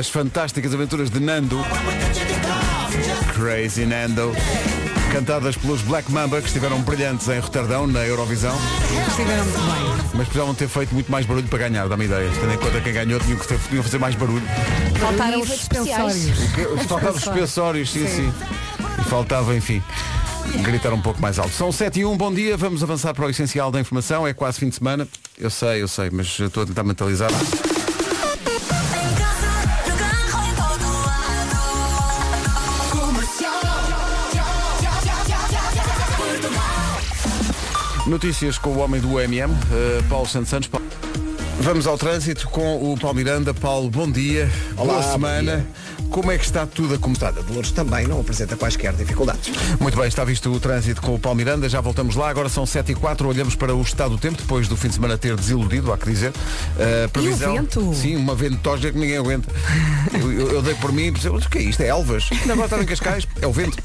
As fantásticas aventuras de Nando. Crazy Nando. Cantadas pelos Black Mamba, que estiveram brilhantes em Roterdão, na Eurovisão. Estiveram muito bem. Mas precisavam ter feito muito mais barulho para ganhar, dá-me ideia. Tendo em conta quem ganhou, tinham que ter, tinham fazer mais barulho. Faltaram os suspensórios. Faltavam os suspensórios, sim, sim. E faltava, enfim, gritar um pouco mais alto. São 7 e 1, bom dia, vamos avançar para o essencial da informação. É quase fim de semana. Eu sei, eu sei, mas estou a tentar mentalizar. Notícias com o homem do MM, eh, Paulo Santos Santos. Vamos ao trânsito com o Paulo Miranda. Paulo, bom dia. Olá, Boa bom semana. dia. Como é que está tudo a começar? De Louros também não apresenta quaisquer dificuldades. Muito bem, está visto o trânsito com o Paulo Miranda, já voltamos lá, agora são 7 e 4 olhamos para o estado do tempo, depois do fim de semana ter desiludido, há que dizer. Uh, previsão, vento? Sim, uma ventosa que ninguém aguenta. Eu, eu- eu dei por mim e pensei, "Mas o que é isto? É Elvas? Ainda agora está em Cascais? É o vento.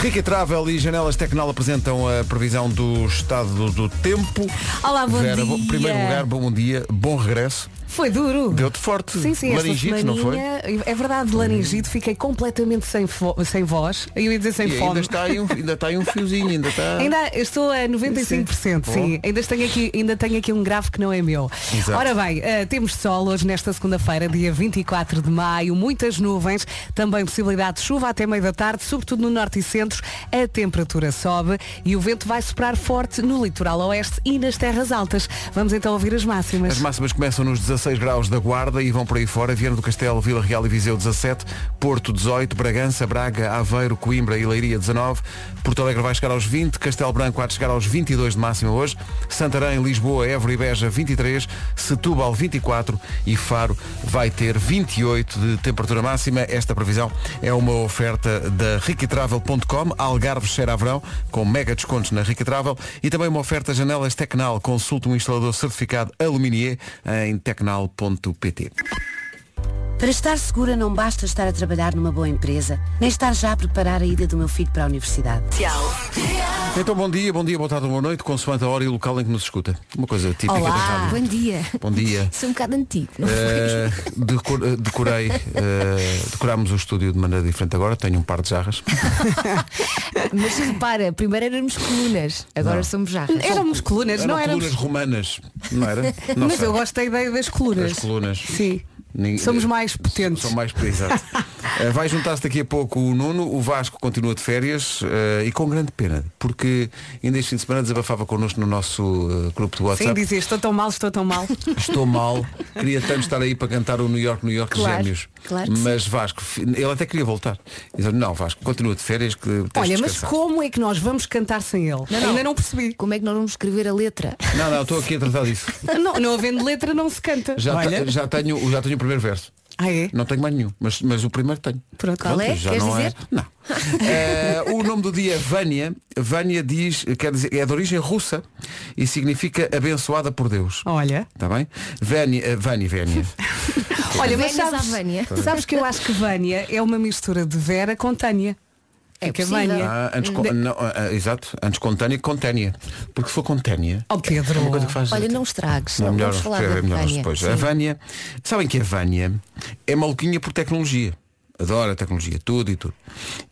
Rica Travel e Janelas Tecnal apresentam a previsão do estado do, do tempo. Olá, bom Vera, dia. bom- primeiro lugar, bom dia, bom regresso. Foi duro. Deu-te forte. Sim, sim, Laringite, não foi? é verdade, laringite, fiquei completamente sem, sem voz. Eu ia dizer sem E fome. ainda está, aí um, ainda está aí um fiozinho, ainda está. Ainda estou a 95%, Sim. sim. Ainda tenho, aqui, ainda tenho aqui um grave que não é meu. Exato. Ora bem, eh, temos sol hoje nesta segunda-feira, dia 24 de maio, muitas nuvens, também possibilidade de chuva até meio da tarde, sobretudo no norte e centro, a temperatura sobe e o vento vai soprar forte no litoral oeste e nas terras altas. Vamos então ouvir as máximas. As máximas começam nos 16 graus da Guarda e vão por aí fora. Viana do Castelo, Vila Real e Viseu 17, Porto 18, Bragança, Braga, Aveiro, Coimbra e Leiria 19, Porto Alegre vai chegar aos 20, Castelo Branco há de chegar aos 22 de máxima hoje, Santarém, Lisboa, Évora e Beja 23, Setúbal 24 e Faro vai ter 28 de temperatura máxima. Esta previsão é uma oferta da riquitravel.com, Algarve cheira a verão, com mega descontos na Riquitravel. E também uma oferta janelas Tecnal. Consulte um instalador certificado Aluminier em tecnal.pt. Para estar segura não basta estar a trabalhar numa boa empresa, nem estar já a preparar a ida do meu filho para a universidade. Então bom dia, bom dia, boa tarde, boa noite, consoante a hora e o local em que nos escuta. Uma coisa típica da Olá. rádio. Bom dia. Bom dia. Sou um bocado antigo. não? Eh, decor- eh, decorei, eh, decorámos o estúdio de maneira diferente agora, tenho um par de jarras. Mas repara, primeiro éramos colunas, agora Não. somos jarras. Éramos colunas, Eram não éramos. colunas romanas, não era? Não Mas sei. eu gosto da ideia das colunas. Das colunas. Sim. Somos mais potentes. São mais exato. Eh, Vai juntar-se daqui a pouco o Nuno, o Vasco continua de férias eh, e com grande pena, porque ainda este fim de semana desabafava connosco no nosso eh, grupo de Sim, WhatsApp. dizia, estou tão mal, estou tão mal. Estou mal, queria tanto estar aí para cantar o New York, New York Claro, Gêmeos. claro mas Vasco, ele até queria voltar. Diz, não, Vasco, continua de férias que de Olha, mas descansar." como é que nós vamos cantar sem ele? Não, não. Ainda não percebi. Como é que nós vamos escrever a letra? Não, não, estou aqui a tratar disso. Não, não havendo letra não se canta. Já, Olha. já, tenho, já tenho o primeiro verso. Ah, é? Não tenho mais nenhum, mas, mas o primeiro tenho. Pronto. Qual é? já Queres não dizer? é. Não. Eh, o nome do dia é Vânia. Vânia diz, quer dizer, é de origem russa e significa abençoada por Deus. Olha. Está bem? Vânia, eh, Vânia, Vânia. Olha, mas sabes, sabes que eu acho que Vânia é uma mistura de Vera com Tânia. É Fica possível. Vânia. Ah, antes não, ah, exato, antes com Tânia que com Ténia. Porque se for com Ténia, Oh Pedro. é uma coisa que faz. Olha, não estragues, Não, não, melhor, vamos falar é da melhor Vânia. depois. Sim. A Vânia, sabem que a Vânia é maluquinha por tecnologia. Adora tecnologia, tudo e tudo.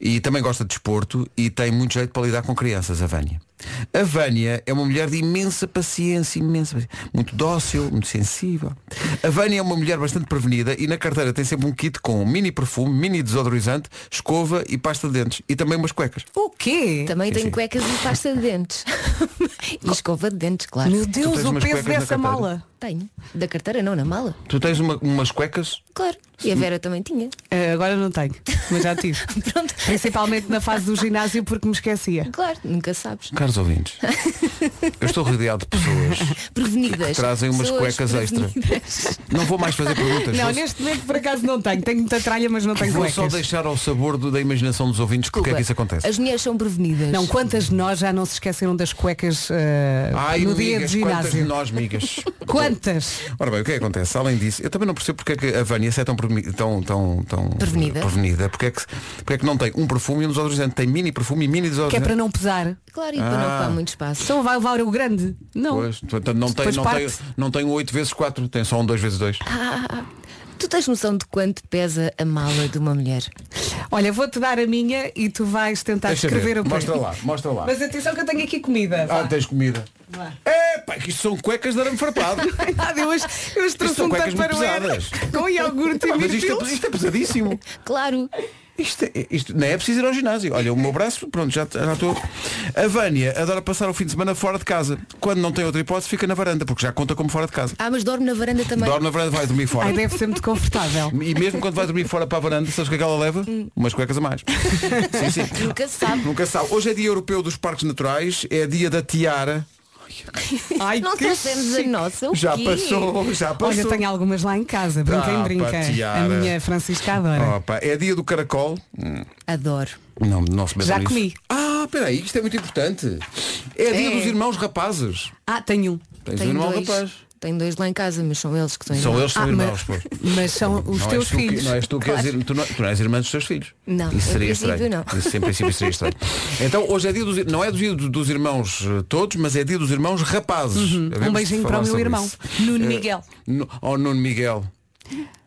E também gosta de desporto e tem muito jeito para lidar com crianças, a Vânia. A Vânia é uma mulher de imensa paciência, imensa paciência. Muito dócil, muito sensível. A Vânia é uma mulher bastante prevenida e na carteira tem sempre um kit com mini perfume, mini desodorizante, escova e pasta de dentes. E também umas cuecas. O quê? Também tenho sim. cuecas e pasta de dentes. e escova de dentes, claro. Meu Deus, o peso dessa mala. Tenho. Da carteira não, na mala. Tu tens uma- umas cuecas Claro. E a Vera também tinha. Ah, agora não tenho, mas já tive. Pronto. Principalmente na fase do ginásio porque me esquecia. Claro, nunca sabes. Caros ouvintes, eu estou rodeado de pessoas. Prevenidas. trazem umas Pessoas cuecas extra. prevenidas. Não vou mais fazer perguntas. Não, vou, neste momento por acaso não tenho. Tenho muita tralha, mas não tenho vou cuecas. só deixar ao sabor do- da imaginação dos ouvintes porque é que isso acontece. As mulheres são prevenidas. Não, quantas de nós já não se esqueceram das cuecas ah, Ai, no dia de migas, quantas de ginásio? nós, migas. Quantas? Ora bem, o que é que acontece? Além disso, eu também não percebo porque é que a Vânia se é tão, preveni- tão, tão, tão Prevenida. prevenida. Porque é, que, porque é que não tem um perfume e um desodorizante? Tem mini perfume e mini Que é desodorizante. para não pesar. Claro, e para não Ah. ocupar muito espaço. Então vai levar o grande? Não. Pois. Portanto, não tem, Depois não, tem, não tem um 8 vezes 4, tem só um 2 vezes 2. Tu tens noção de quanto pesa a mala de uma mulher? Olha, vou-te dar a minha e tu vais tentar Deixa escrever ver. o Mostra lá, mostra lá. Mas atenção que eu tenho aqui comida. Ah, vá. tens comida. É, pá, que isto são cuecas de arame farpado. Ai, nada, eu hoje, eu hoje trouxe um tupperware pesadas. com iogurte e Mas isto mirtilos. é, isto é pesadíssimo. Claro. Isto, é- isto não é preciso ir ao ginásio. Olha, o meu braço, pronto, já já estou. A Vânia adora passar o fim de semana fora de casa. Quando não tem outra hipótese, fica na varanda, porque já conta como fora de casa. Ah, mas dorme na varanda também. Dorme na varanda, vai dormir fora. Ai, deve ser muito confortável. E mesmo quando vai dormir fora para a varanda, sabes o que é que ela leva? Umas cuecas a mais. sim, sim. Nunca se sabe. Nunca se sabe. Hoje é dia europeu dos parques naturais, é dia da tiara. Ai, Não que trouxemos a nossa. o Já quê? passou, já passou. Olha, tenho algumas lá em casa. Brinca Ah, em brinca. pá, A minha Francisca adora. Opa, é dia do caracol. Hum, Adoro. Não, não se Já nisso. comi. Ah, peraí, isto é muito importante. É dia É. dos irmãos rapazes. Ah, tenho um. Tens um Tenho irmão dois. rapaz. Tenho dois lá em casa, mas são eles que estão São irmãos. eles que são Ah, irmãos, mas, pois. mas são os Não teus és tu que- filhos. não és tu que és, ir- tu, não, tu não és irmã dos teus filhos. Não, Isso seria estranho. não. Isso em princípio seria estranho. Então hoje é dia dos, não é dia do- dos irmãos eh, todos, mas é dia dos irmãos rapazes. Um Havemos de beijinho para o meu irmão, isso. Nuno Eh, Miguel. Nu- Oh Nuno Miguel.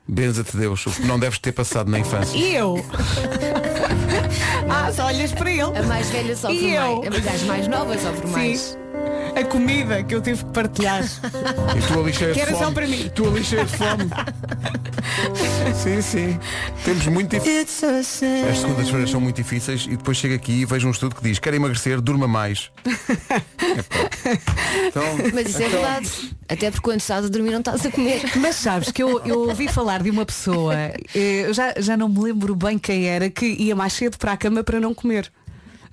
Benza-te Deus, o que não deves ter passado na infância. E eu? ah, só olhas para ele. A mais velha sofre E eu? mais. As mais novas sofrem mais. A comida que eu tive que partilhar. E tu ali cheia Que de era fome. só para mim. Tu ali cheia de fome. sim, sim. Temos muito dif- As segundas-feiras são muito difíceis e depois chego aqui e vejo um estudo que diz quer emagrecer, durma mais. Epá. Então, Mas isso é verdade. Até porque quando estás a dormir não estás a comer. Mas sabes que eu, eu ouvi falar de uma pessoa, eh, eu já, já não me lembro bem quem era, que ia mais cedo para a cama para não comer.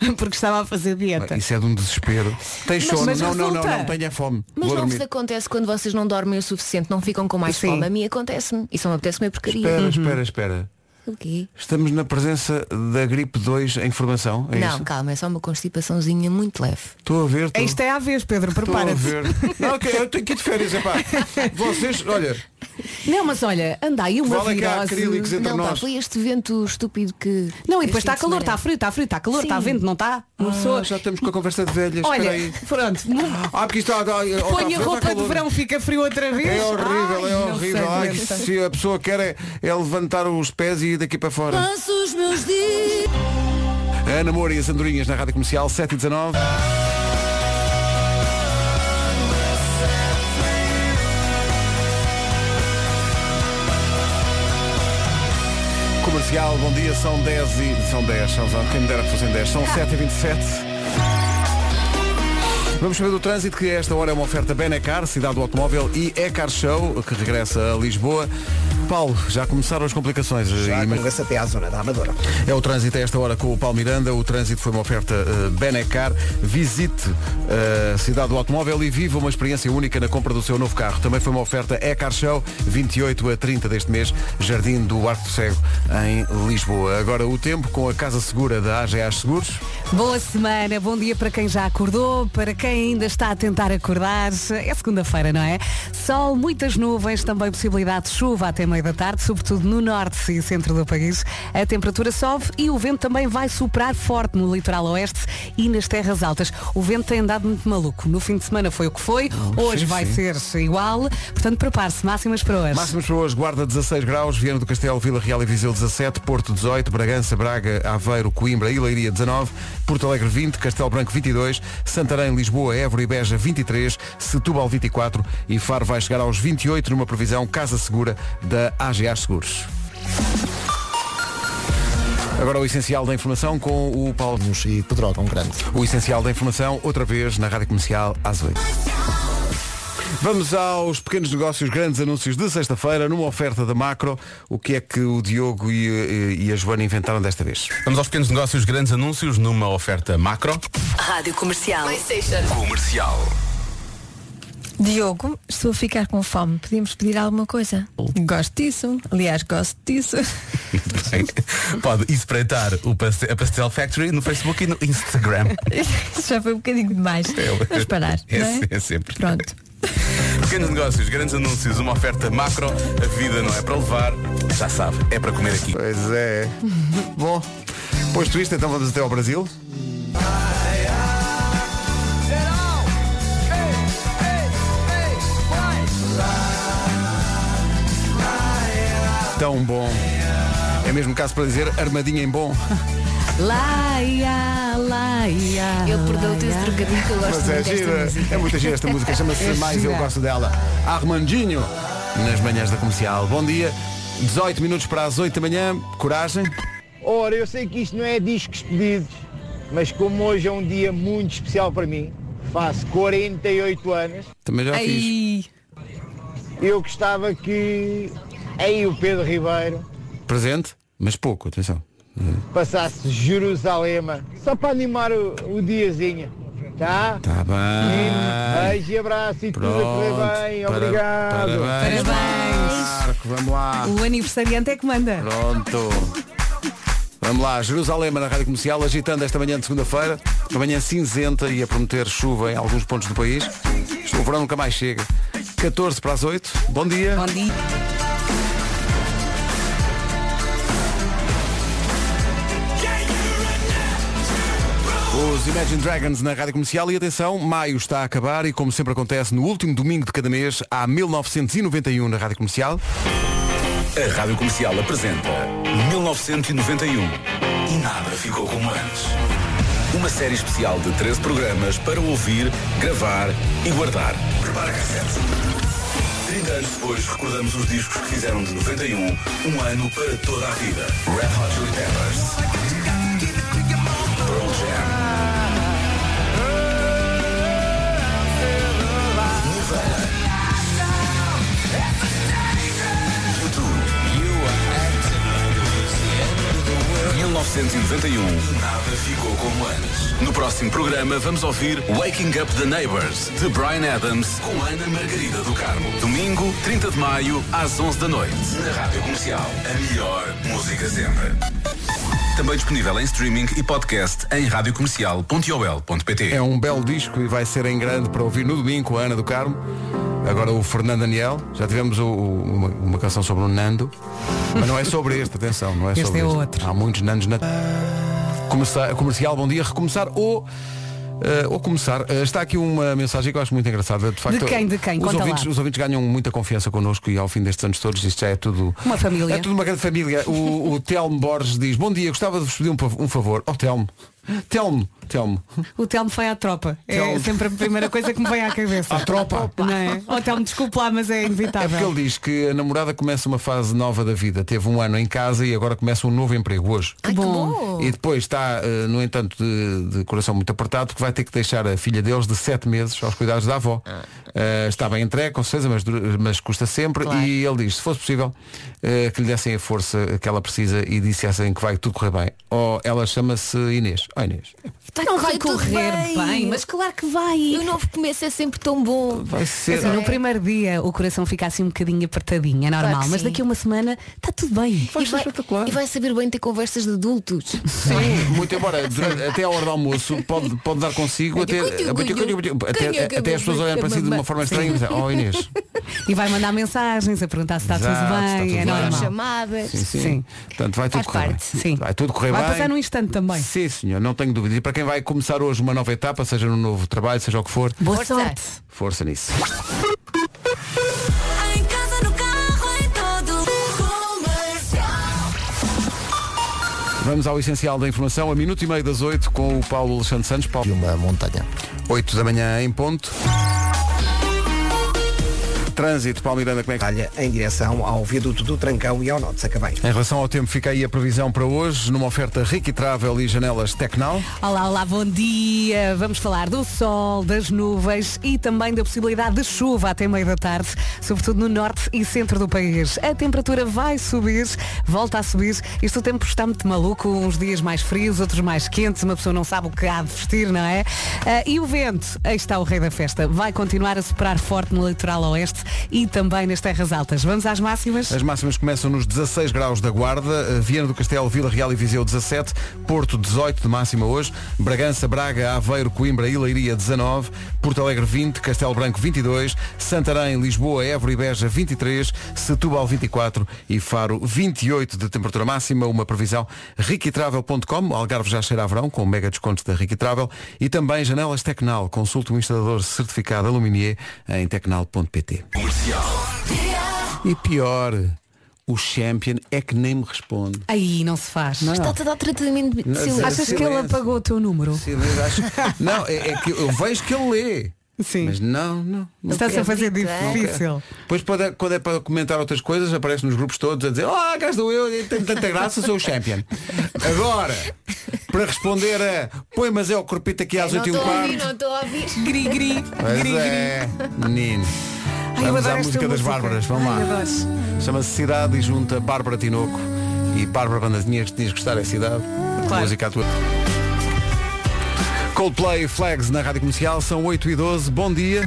Porque estava a fazer dieta. isso é de um desespero. Tens sono? mas não, não, não, não, tenha fome. Mas Vou não dormir. vos acontece quando vocês não dormem o suficiente, não ficam com mais Sim. fome. A mim acontece-me. E só me apetece comer porcaria. Espera, espera, espera. O quê? Estamos na presença da gripe 2 em formação, é não, isso? calma, é só uma constipaçãozinha muito leve. Estou a ver. Estou Isto é à vez, Pedro, estou a prepara-te. ver. Não, ok, eu tenho que ir de férias, epá. Vocês, olha, Não, mas olha, anda aí uma Vale é que há virose. acrílicos entre não, pá, nós. foi este vento estúpido que. Não, e depois está de calor, está frio, está frio, está calor, Sim. está vento, não está? Uma Ah, pessoa- já estamos com a conversa de velhas. Olha, espera aí. pronto, Ah, porque isto está, está, está, põe está a roupa de calor. verão, fica frio outra vez. É horrível, Ai, é não horrível. sei, Ai, se a pessoa quer é, é levantar os pés e ir daqui para fora. Passo os meus dias. A Ana Moura e as Andorinhas na Rádio Comercial 7 e 19. Comercial, bom dia, são 10 e. São 10, são, quem me dera que fossem 10, são 7 e 27. Vamos saber do trânsito que esta hora é uma oferta Benecar, cidade do automóvel e Ecar Show, que regressa a Lisboa. Paulo, já começaram as complicações. Já Ima- convence até à zona da Amadora. é o trânsito a esta hora com o Paulo Miranda. O trânsito foi uma oferta uh, Benecar. Visite uh, a cidade do automóvel e viva uma experiência única na compra do seu novo carro. Também foi uma oferta Ecar Show, 28 a 30 deste mês, Jardim do Arco do Cego, em Lisboa. Agora o tempo com a Casa Segura da AGA Seguros. Boa semana, bom dia para quem já acordou, para quem ainda está a tentar acordar. É segunda-feira, não é? Sol, muitas nuvens, também possibilidade de chuva até meio da tarde, sobretudo no norte e centro do país. A temperatura sobe e o vento também vai soprar forte no litoral oeste e nas terras altas. O vento tem andado muito maluco. No fim de semana foi o que foi, hoje sim, vai sim. ser igual. Portanto, prepare-se, máximas para hoje. Máximas para hoje, Guarda 16 graus, Viana do Castelo, Vila Real e Viseu 17, Porto 18, Bragança, Braga, Aveiro, Coimbra e Leiria 19, Porto Alegre 20, Castelo Branco 22, Santarém, Lisboa, Évora e Beja 23, Setúbal 24 e Faro vai chegar aos 28 numa previsão Casa Segura da AGA Seguros. Agora o essencial da informação com o Paulo. e Pedrógão Grande. O essencial da informação, outra vez na Rádio Comercial às 8. Vamos aos pequenos negócios, grandes anúncios de sexta-feira, numa oferta da Macro. O que é que o Diogo e, e a Joana inventaram desta vez? Vamos aos pequenos negócios, grandes anúncios numa oferta macro. Rádio Comercial. Comercial. Diogo, estou a ficar com fome. Podíamos pedir alguma coisa? Gosto disso. Aliás, gosto disso. Muito bem. Pode espreitar o Pastel, a Pastel Factory no Facebook e no Instagram. Isso já foi um bocadinho demais. Vamos parar. É, não é? é sempre. Pronto. Pequenos negócios, grandes anúncios, uma oferta macro. A vida não é para levar, já sabe, é para comer aqui. Pois é. Bom, posto isto, então vamos até ao Brasil. Tão bom. É mesmo caso para dizer armadinha em bom. Laia, laia. Eu perdoo-te esse trocadilho que eu gosto Mas é muito desta gira, música. é muito gira esta música, chama-se É Mais Eu gira. Gosto Dela. Armandinho, nas manhãs da comercial. Bom dia, 18 minutos para as 8 da manhã, coragem. Ora, eu sei que isto não é discos pedidos, mas como hoje é um dia muito especial para mim, faço 48 anos, Também já fiz. Ai, eu gostava que aí o Pedro Ribeiro Presente, mas pouco, atenção. passasse Jerusalema, só para animar o, o diazinho. Tá? Tá bem. Beijo e abraço e tudo a correr bem. Para- Obrigado. Parabéns. Parabéns. Marco, vamos lá. o aniversariante é que manda. Pronto. Vamos lá, Jerusalém na Rádio Comercial, agitando esta manhã de segunda-feira, uma manhã cinzenta e a prometer chuva em alguns pontos do país. O verão nunca mais chega. 14 para as 8. Bom dia. Bom dia. Os Imagine Dragons na Rádio Comercial e atenção, maio está a acabar e como sempre acontece no último domingo de cada mês, há 1991 na Rádio Comercial. A Rádio Comercial apresenta 1991 e nada ficou como antes. Uma série especial de 13 programas para ouvir, gravar e guardar. Prepara cassete. 30 anos depois recordamos os discos que fizeram de 91 um ano para toda a vida. Red Hot Chili Peppers. Pearl Jam. 1991 Nada ficou como antes. No próximo programa vamos ouvir Waking Up the Neighbors de Brian Adams com Ana Margarida do Carmo. Domingo, 30 de maio, às 11 da noite. Na Rádio Comercial. A melhor música sempre. Também disponível em streaming e podcast em radiocomercial.ol.pt. É um belo disco e vai ser em grande para ouvir no domingo a Ana do Carmo. Agora o Fernando Daniel. Já tivemos o- o- uma, uma canção sobre o Nando. Mas não é sobre este, atenção, não é Este sobre é este. outro. Há muitos Nandos na. Começar, comercial, bom dia. Recomeçar ou. eh, ou começar, Eh, está aqui uma mensagem que eu acho muito engraçada. De, facto, quem? De quem? Os ouvintes, os ouvintes ganham muita confiança connosco e ao fim destes anos todos isto já é tudo. Uma família. É tudo uma grande família. O, o Telmo Borges diz: Bom dia, gostava de vos pedir um, um favor. Oh Telmo, Telmo, Telmo. O Telmo foi à tropa. É Telmo. sempre a primeira coisa que me vem à cabeça. À tropa? Não é? Oh, Telmo, desculpe lá, mas é É porque inevitável. ele diz que a namorada começa uma fase nova da vida. Teve um ano em casa e agora começa um novo emprego hoje. Ai, que bom. E depois está, eh, no entanto, de, de coração muito apertado, porque vai ter que deixar a filha deles de 7 meses aos cuidados da avó. Eh, está bem entregue, com certeza, mas, mas custa sempre. Claro. E ele diz, se fosse possível, eh, que lhe dessem a força que ela precisa e dissessem que vai tudo correr bem. Ou ela chama-se Inês. Oh Inês, Não vai correr bem. mas claro que vai. E o novo começo é sempre tão bom. vai ser. Assim, no primeiro dia o coração fica assim um bocadinho apertadinho, é normal, Claro mas sim. daqui a uma semana está tudo bem. Vai e, ser vai, espetacular. e vai saber bem ter conversas de adultos. Sim, muito embora durante- até a hora do almoço pode, pode dar consigo até, até, até as pessoas olharem para si de uma forma estranha e dizem, oh Inês. E vai mandar mensagens a perguntar se está Exato, tudo está bem, tudo é bem. normal. Chamadas. Sim, sim. Sim. Portanto, vai tudo correr bem. sim. Vai tudo correr Vai bem. passar num instante também. Sim, senhor, não tenho dúvidas. E para quem vai começar hoje uma nova etapa, seja no novo trabalho, seja o que for, Boa Força. sorte. força nisso. Em casa, no carro, em todo Vamos ao essencial da informação, a minuto e meio das oito, com o Paulo Alexandre Santos. Paulo, De uma montanha. 8 da manhã em ponto. Trânsito, Paulo Miranda, como é que Olha, em direção ao viaduto do Trancão e ao Norte de Sacavém. Em relação ao tempo, fica aí a previsão para hoje, numa oferta Ricky Travel e janelas Tecnal. Olá, olá, bom dia. Vamos falar do sol, das nuvens e também da possibilidade de chuva até meio da tarde, sobretudo no norte e centro do país. A temperatura vai subir, volta a subir. Isto o tempo está muito maluco, uns dias mais frios, outros mais quentes, uma pessoa não sabe o que há de vestir, não é? Ah, e o vento, aí está o rei da festa, vai continuar a soprar forte no litoral oeste e também nas terras altas. Vamos às máximas? As máximas começam nos 16 graus da Guarda, eh, Viana do Castelo, Vila Real e Viseu 17, Porto 18 de máxima hoje, Bragança, Braga, Aveiro, Coimbra e Leiria 19, Porto Alegre 20, Castelo Branco 22, Santarém, Lisboa, Évora e Beja 23, Setúbal 24 e Faro 28 de temperatura máxima, uma previsão riquitravel.com, Algarve já cheira a verão com mega descontos da Ricky Travel e também janelas Tecnal, consulte um instalador certificado Aluminier em tecnal.pt. E pior, o champion é que nem me responde. Aí não se faz. Está-te a dar tratamento de Não, silêncio. Achas que ele silêncio. apagou o teu número? Sim, mas acho- Não, é, é que eu vejo que ele lê. Sim. Mas não, não. não Está-se a fazer difícil. Depois quando é, quando é para comentar outras coisas aparece nos grupos todos a dizer Oh, cá estou eu, tenho tanta graça, sou o champion Agora Para responder a Põe mas é o corpito aqui às Não 8 e um estou a ouvir, não estou a ouvir. Gri, gri. Pois gri, é, menino Ai, Vamos à música das música. Bárbaras, vamos Ai, lá. Chama-se Cidade e junta Bárbara Tinoco E Bárbara Bandazinhas que tinhas de gostar é Cidade Claro. Música à tua Coldplay Flags na Rádio Comercial São 8 e 12, bom dia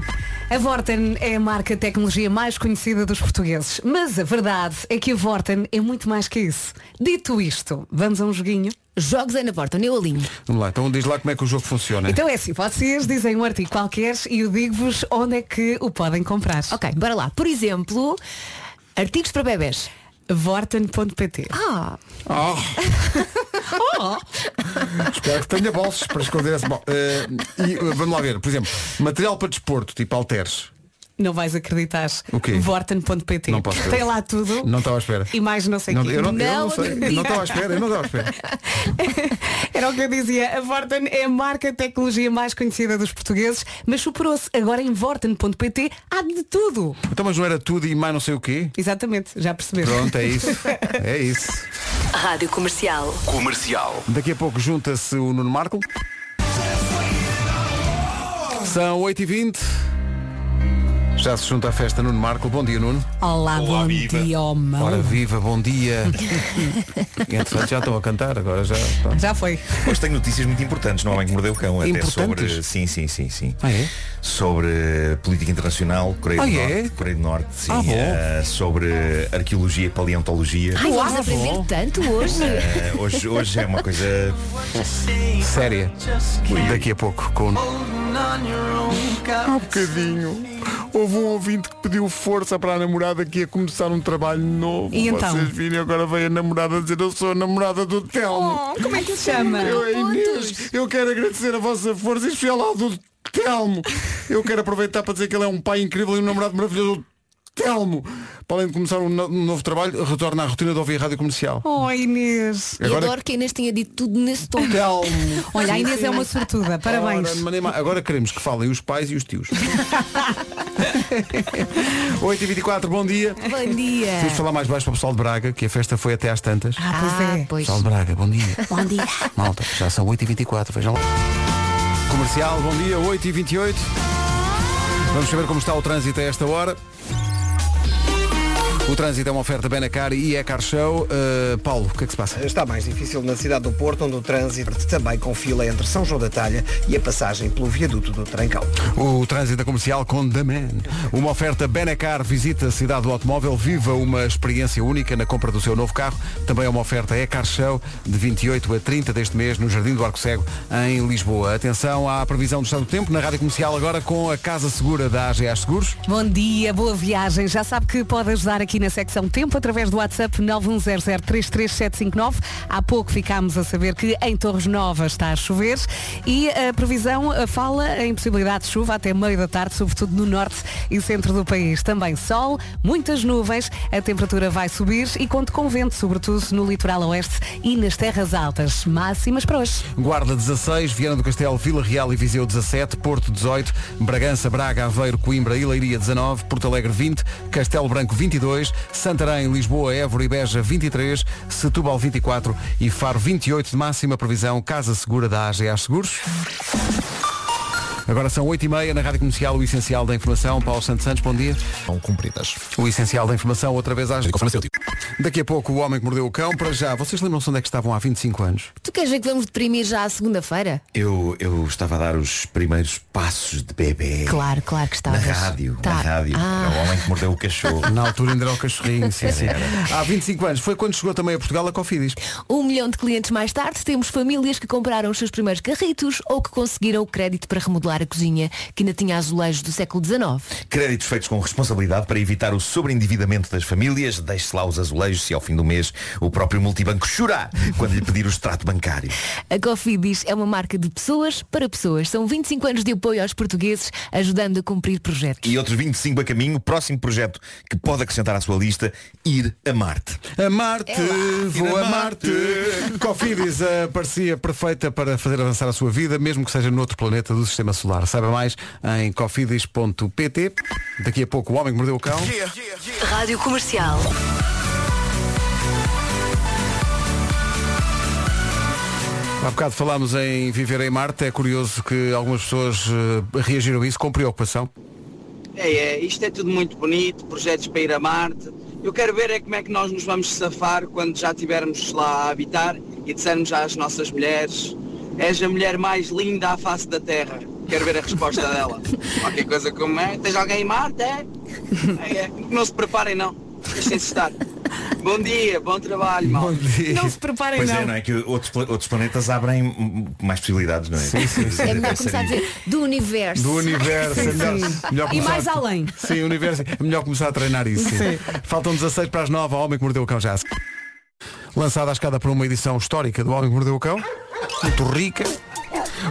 A Vorten é a marca de tecnologia mais conhecida dos portugueses. Mas a verdade é que a Vorten é muito mais que isso. Dito isto, vamos a um joguinho? Jogos aí na porta, eu alinho. Vamos lá, então diz lá como é que o jogo funciona Então é assim, vocês dizem um artigo qualquer e eu digo-vos onde é que o podem comprar. Ok, bora lá. Por exemplo, artigos para bebés. Vorten.pt Ah, Oh. Espero que tenha bolsos para esconder esse bol. Eh, e eh, vamos lá ver, por exemplo, material para desporto, tipo halteres. Não vais acreditar. O quê? Vorten.pt Não posso. Tem lá tudo. Não estava à espera. E mais não sei Não, o quê. eu, não, eu não Não sei. Não estava à espera, eu não estava à espera. Era o que eu dizia. A Vorten é a marca de tecnologia mais conhecida dos portugueses, mas superou-se. Agora em Vorten.pt há de tudo. Então, mas não era tudo e mais não sei o quê? Exatamente, já perceberam. Pronto, é isso. É isso. Rádio Comercial. Comercial. Daqui a pouco junta-se o Nuno Marco. São 8h20. Já se junta à festa Nuno Marco. Bom dia, Nuno. Olá, Olá, bom viva. dia, homem. Ora viva, bom dia. Entretanto, já estão a cantar, agora já. pronto. Já foi. Hoje tenho notícias muito importantes no Homem que Mordeu o Cão, até Importantes? sobre. Sim, sim, sim, sim. Ah, é? Sobre política internacional, Coreia Ah, do é? Norte, Coreia do Norte, sim. Ah, eh, sobre arqueologia e paleontologia. ai, vamos aprender bom. tanto hoje. Eh, hoje, hoje é uma coisa. Séria. Daqui a pouco com. Há bocadinho. Houve um ouvinte que pediu força para a namorada que ia começar um trabalho novo. E então? Vocês viram agora veio a namorada dizer eu sou a namorada do Telmo. Oh, como é que se chama? Eu, a Inês, eu quero agradecer a vossa força, especial ao do Telmo. Eu quero aproveitar para dizer que ele é um pai incrível e um namorado maravilhoso. Telmo, para além de começar um, no- um novo trabalho, retorna à rotina de ouvir rádio comercial. Oh, Inês. E adoro que a Inês tinha dito tudo nesse tom. Telmo. Olha, a Inês é uma sortuda. Parabéns. Ora. Agora queremos que falem os pais e os tios. 8h24, bom dia. Bom dia. Temos de falar mais baixo para o pessoal de Braga, que a festa foi até às tantas. Ah, pois é. pois. Pessoal de Braga, bom dia. Bom dia. Malta, já são 8h24, vejam lá. Comercial, bom dia, 8h28. Vamos saber como está o trânsito a esta hora. O trânsito é uma oferta Benacar e é Car Show. Uh, Paulo, o que é que se passa? Está mais difícil na cidade do Porto, onde o trânsito também com fila entre São João da Talha e a passagem pelo viaduto do Trancão. O trânsito é comercial com The Man. Uma oferta Benacar visita a cidade do automóvel, viva uma experiência única na compra do seu novo carro. Também é uma oferta E-Car Show de 28 a 30 deste mês no Jardim do Arco Cego, em Lisboa. Atenção à previsão do estado do tempo na Rádio Comercial agora com a Casa Segura da AGA Seguros. Bom dia, boa viagem. Já sabe que pode ajudar aqui na secção Tempo através do WhatsApp 910033759. Há pouco ficámos a saber que em Torres Novas está a chover e a previsão fala em possibilidade de chuva até meio da tarde, sobretudo no norte e centro do país. Também sol, muitas nuvens, a temperatura vai subir e conta com vento, sobretudo no litoral oeste e nas terras altas. Máximas para hoje. Guarda 16, Viana do Castelo, Vila Real e Viseu 17, Porto 18, Bragança, Braga, Aveiro, Coimbra e Leiria 19, Porto Alegre 20, Castelo Branco 22, Santarém, Lisboa, Évora e Beja 23, Setúbal 24 e Faro 28 de máxima previsão, Casa Segura da AGA Seguros. Agora são 8h30 na Rádio Comercial, o essencial da informação. Paulo Santos Santos, bom dia. São cumpridas. O essencial da informação, outra vez às... Daqui a pouco o homem que mordeu o cão, para já. Vocês lembram-se onde é que estavam há 25 anos? Tu queres ver que vamos deprimir já à segunda-feira? Eu, eu estava a dar os primeiros passos de bebê. Claro, claro que Na estavas. rádio, Tá. na rádio. Ah. É o homem que mordeu o cachorro. Na altura ainda era o cachorrinho, sim, sim. Há 25 anos. Foi quando chegou também a Portugal a Cofidis. Um milhão de clientes mais tarde, temos famílias que compraram os seus primeiros carritos ou que conseguiram o crédito para remodelar a cozinha que ainda tinha azulejos do século XIX. Créditos feitos com responsabilidade para evitar o sobreendividamento das famílias. Deixe-se lá os azulejos se ao fim do mês o próprio multibanco chorar quando lhe pedir o extrato bancário. A Cofidis é uma marca de pessoas para pessoas. São 25 anos de apoio aos portugueses, ajudando a cumprir projetos. E outros 25 a caminho, próximo projeto que pode acrescentar à sua lista, ir a Marte. A Marte, vou Ir a Marte. Marte. Cofidis eh, parecia perfeita para fazer avançar a sua vida, mesmo que seja noutro planeta do Sistema Solar. Saiba mais em cofidis.pt. Daqui a pouco o Homem que Mordeu o Cão. Rádio Comercial. Há bocado falámos em viver em Marte. É curioso que algumas pessoas eh, reagiram a isso com preocupação. É, é, isto é tudo muito bonito, projetos para ir a Marte. Eu quero ver é como é que nós nos vamos safar quando já estivermos lá a habitar e dissermos às nossas mulheres, és a mulher mais linda à face da Terra. Quero ver a resposta dela. Qualquer coisa como é, tens alguém em Marte, é? É, é. Não se preparem não, deixem-se estar. Bom dia, bom trabalho, mal. Não se preparem Pois não. é, não é que outros, outros planetas abrem mais possibilidades, não é? Sim, sim, É melhor começar a dizer do universo. Do universo. é melhor, melhor E começar- mais além. Sim, o universo. É melhor começar a treinar isso. sim. Faltam 16 para as 9. O Homem que Mordeu o Cão já. se- Lançada à escada por uma edição histórica do Homem que Mordeu o Cão. Muito rica.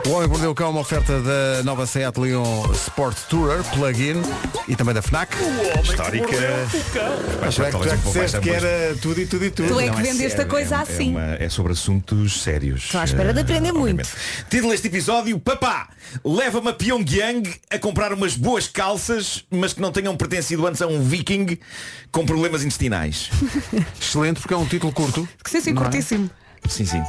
O Homem que Mordeu o Cão é uma oferta da nova Seat Leon Sport Tourer Plug-in e também da FNAC. Histórica. Mas tu é que, tu é que disseste que era tudo e tudo e tudo. Tu é que vendeste sério, a coisa é- é assim. uma- É, sobre assuntos sérios. Estou à espera de Eh, aprender muito. Título deste episódio, papá, leva-me a Pyongyang a comprar umas boas calças, mas que não tenham pertencido antes a um viking com problemas intestinais. Excelente porque é um título curto. Que sim, sim, é? curtíssimo. Sim, sim.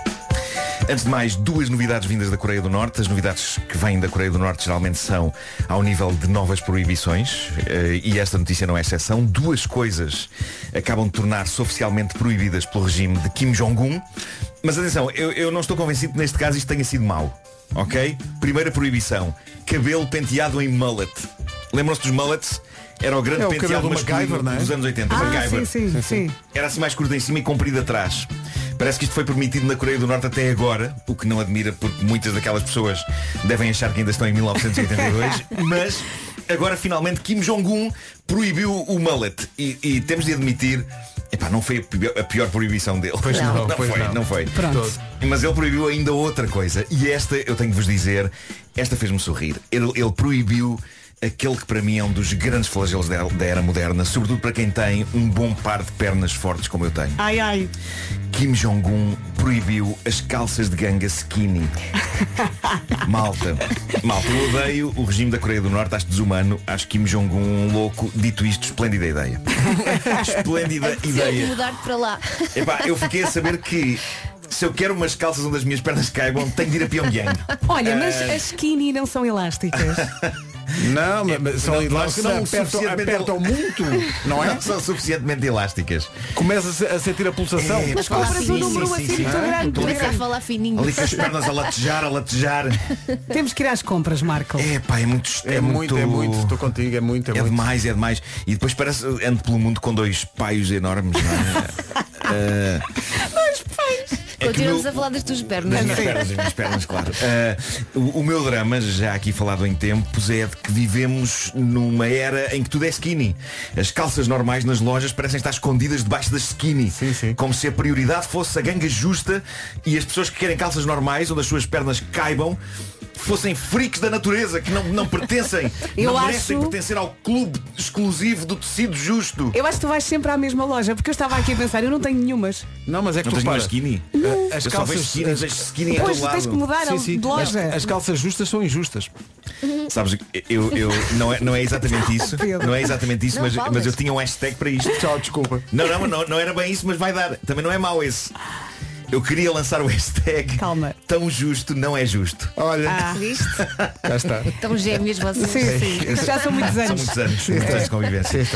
Antes de mais, duas novidades vindas da Coreia do Norte. As novidades que vêm da Coreia do Norte geralmente são ao nível de novas proibições eh, e esta notícia não é exceção. Duas coisas acabam de tornar-se oficialmente proibidas pelo regime de Kim Jong-un. Mas atenção, eu, eu não estou convencido que neste caso isto tenha sido mau. Ok? Primeira proibição. Cabelo penteado em mullet. Lembram-se dos mullets? Era o grande É o penteado do masculino MacGyver, não é? dos anos 80. Ah, MacGyver. sim, sim, sim. Era assim mais curto em cima e comprido atrás. Parece que isto foi permitido na Coreia do Norte até agora, o que não admira porque muitas daquelas pessoas devem achar que ainda estão em 1982, mas agora finalmente Kim Jong-un proibiu o mullet e, e temos de admitir Epá, não foi a pior, a pior proibição dele. Pois não, pois foi, não. não foi. Pronto. Mas ele proibiu ainda outra coisa. E esta, eu tenho de vos dizer, esta fez-me sorrir. Ele, ele proibiu aquele que para mim é um dos grandes flagelos da, da era moderna, sobretudo para quem tem um bom par de pernas fortes como eu tenho. Ai, ai. Kim Jong-un proibiu as calças de ganga skinny. Malta, malta, eu odeio o regime da Coreia do Norte, acho desumano, acho Kim Jong-un um louco, dito isto, esplêndida ideia. esplêndida eu ideia. mudar para lá. Epá, eu fiquei a saber que se eu quero umas calças onde as minhas pernas caibam, tenho de ir a Pyongyang. Olha, mas Eh, as skinny não são elásticas. Não, mas- mas são não, não elásticas, são apertam, suficientemente- apertam muito, não é? Não são suficientemente elásticas. Começa a sentir a pulsação. É, Mas compras sim, um número sim, assim sim, muito sim. grande. Começa a falar fininho. Ali com as pernas a latejar, a latejar. Temos que ir às compras, Marco. É pá, é muito. É, muito, é muito, estou contigo, é muito, é, É muito. demais, é demais. E depois parece ando pelo mundo com dois paios enormes, não é? Eh, é que o Continuamos meu- a falar das tuas pernas. Das minhas pernas, das minhas pernas, claro. Eh, o, o meu drama, já aqui falado em tempos, é de que vivemos numa era em que tudo é skinny. As calças normais nas lojas parecem estar escondidas debaixo das skinny. Sim, sim. Como se a prioridade fosse a ganga justa e as pessoas que querem calças normais, onde as suas pernas caibam, fossem freaks da natureza, que não, não pertencem, Eu não merecem acho- pertencer ao clube exclusivo do tecido justo. Eu acho que tu vais sempre à mesma loja, porque eu estava aqui a pensar, eu não tenho nenhumas. Não, mas é que Não tu tens skinny? As Eu só calças, vejo skinny, as- skinny Pois todo tens que mudar sim, sim. de loja. As, as calças justas são injustas. Sabes, eu, eu não, é, não é exatamente isso. Não é exatamente isso, Não mas, falas. mas eu tinha um hashtag para isto. Tchau, desculpa. Não, não, não, não era bem isso, mas vai dar. Também não é mau esse. Eu queria lançar o hashtag Calma. Tão justo não é justo. Olha, Ah, Viste? cá está. Estão gêmeos vocês. sim, sim. Já são muitos São anos. muitos anos, muitos anos de convivência.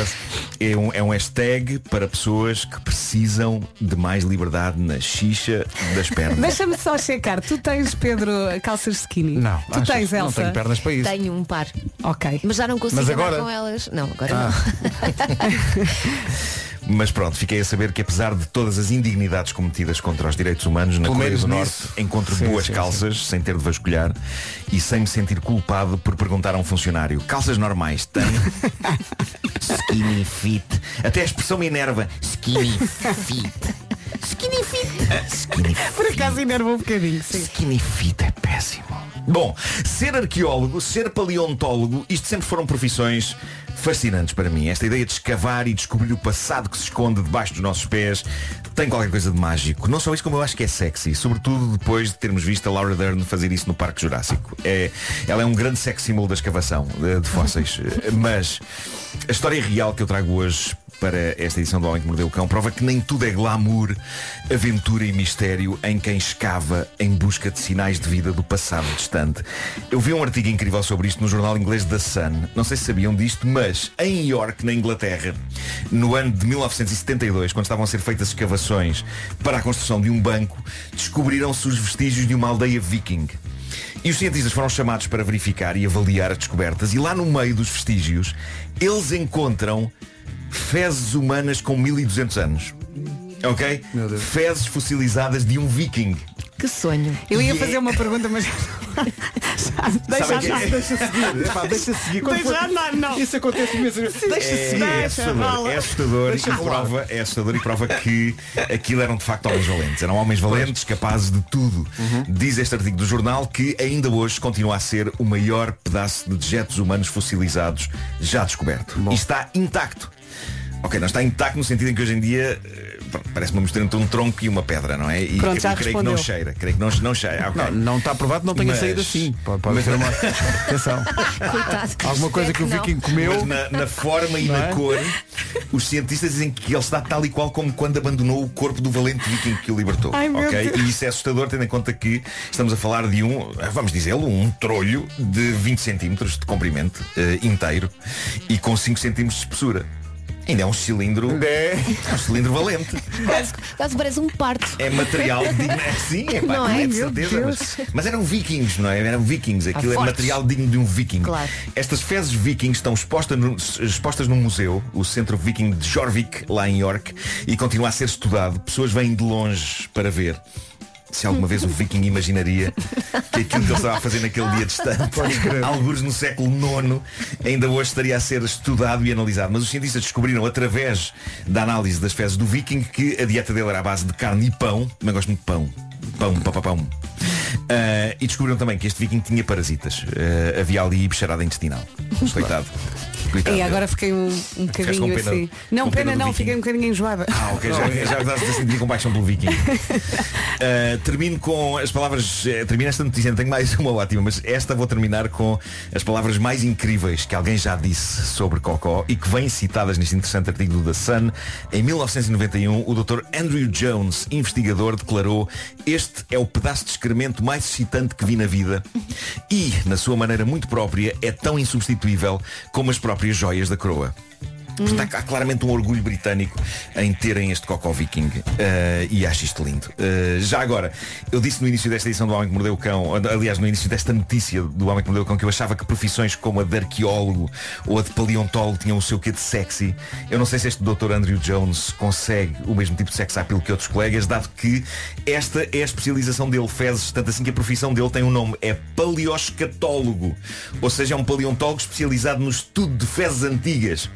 É um, é um hashtag para pessoas que precisam de mais liberdade na xixa das pernas. Deixa-me só checar. Tu tens, Pedro, calças skinny? Não, Tu achas? tens, Não Elsa? tenho pernas para isso. Tenho um par. Ok. Mas já não consigo Mas andar agora? com elas. Não, agora Ah. não. Mas pronto, fiquei a saber que apesar de todas as indignidades cometidas contra os direitos humanos na Coreia do nisso. Norte, encontro Sim, boas sim, calças, sem ter de vasculhar e sem me sentir culpado por perguntar a um funcionário calças normais tem skinny fit. Até a expressão me enerva. Skinny fit. Skinny fit. Skinny fit. Por acaso enerva um bocadinho, sim. Skinny fit é péssimo. Bom, ser arqueólogo, ser paleontólogo, isto sempre foram profissões fascinantes para mim. Esta ideia de escavar e descobrir o passado que se esconde debaixo dos nossos pés tem qualquer coisa de mágico. Não só isso, como eu acho que é sexy. Sobretudo depois de termos visto a Laura Dern fazer isso no Parque Jurássico. É, ela é um grande sex symbol da escavação de, de fósseis. Mas a história real que eu trago hoje para esta edição do Homem que Mordeu o Cão prova que nem tudo é glamour, aventura e mistério em quem escava em busca de sinais de vida do passado distante. Eu vi um artigo incrível sobre isto no jornal inglês The Sun. Não sei se sabiam disto, mas em York, na Inglaterra, no ano de 1972, quando estavam a ser feitas escavações para a construção de um banco, descobriram-se os vestígios de uma aldeia viking. E os cientistas foram chamados para verificar e avaliar as descobertas e lá no meio dos vestígios eles encontram fezes humanas com 1200 anos. Ok? Fezes fossilizadas de um viking. Que sonho. Eu ia E é- fazer uma pergunta, mas. deixa andar. Deixa seguir, epá, deixa seguir. Quando Deixa for- andar, não. Isso acontece mesmo. Deixa É, seguir. é assustador, é assustador, Deixa e rolar. prova, é assustador e prova que aquilo eram de facto homens valentes. Eram homens valentes, capazes de tudo. Uhum. Diz este artigo do jornal que ainda hoje continua a ser o maior pedaço de dejetos humanos fossilizados já descoberto. E está intacto. Ok, não está intacto no sentido em que hoje em dia eh, parece uma mistura entre um tronco e uma pedra, não é? E Pronto, já creio que não respondeu. cheira. Creio que não, não cheira. Ok. Não, não está provado, não tenha Mas- saído assim. Pode, pode mas- ser uma. Atenção. Coitado. Alguma coisa que o. Viking comeu. Mas na, na forma e Não na é? cor, os cientistas dizem que ele está tal e qual como quando abandonou o corpo do valente viking que o libertou. Ai, meu ok? Deus. E isso é assustador, tendo em conta que estamos a falar de um, vamos dizê-lo, um trolho de 20 centímetros de comprimento eh, inteiro e com 5 centímetros de espessura. Ainda é um cilindro. É. É um cilindro valente. Quase, quase parece um parto. É material digno. É, sim, é, pá, Não é? de certeza. Mas, mas eram vikings, não é? Eram vikings. Aquilo é fortes. material digno de um viking. Claro. Estas fezes vikings estão expostas, no, expostas num museu, o Centro Viking de Jorvik, lá em York, e continua a ser estudado. Pessoas vêm de longe para ver. Se alguma vez o viking imaginaria que aquilo que ele estava a fazer naquele dia distante, alguns no século IX, ainda hoje estaria a ser estudado e analisado. Mas os cientistas descobriram, através da análise das fezes do viking, que a dieta dele era à base de carne e pão. Também gosto muito de pão. Pão, pão, pão, pão. Ah, e descobriram também que este viking tinha parasitas. Ah, havia ali bicharada intestinal. Coitado. Coitado E dele. agora fiquei um, um bocadinho pena- assim. Não, pena pena não, fiquei um bocadinho enjoada. Ah, ok, já, já estás a sentir compaixão pelo viking. Uh, termino com as palavras. eh, termino esta notícia, tenho mais uma ótima, mas esta vou terminar com as palavras mais incríveis que alguém já disse sobre Cocó e que vêm citadas neste interessante artigo do The Sun. Em 1991, o Dr. Andrew Jones, investigador, declarou este é o pedaço de excremento mais excitante que vi na vida e, na sua maneira muito própria, é tão insubstituível como as próprias joias da coroa. Portanto, há claramente um orgulho britânico em terem este cocó viking eh, e acho isto lindo. Eh, já agora, eu disse no início desta edição do Homem que Mordeu o Cão, aliás, no início desta notícia do Homem que Mordeu o Cão, que eu achava que profissões como a de arqueólogo ou a de paleontólogo tinham o seu quê de sexy. Eu não sei se este Dr. Andrew Jones consegue o mesmo tipo de sex appeal que outros colegas, dado que esta é a especialização dele, fezes, tanto assim que a profissão dele tem um nome, é paleoscatólogo. Ou seja, é um paleontólogo especializado no estudo de fezes antigas.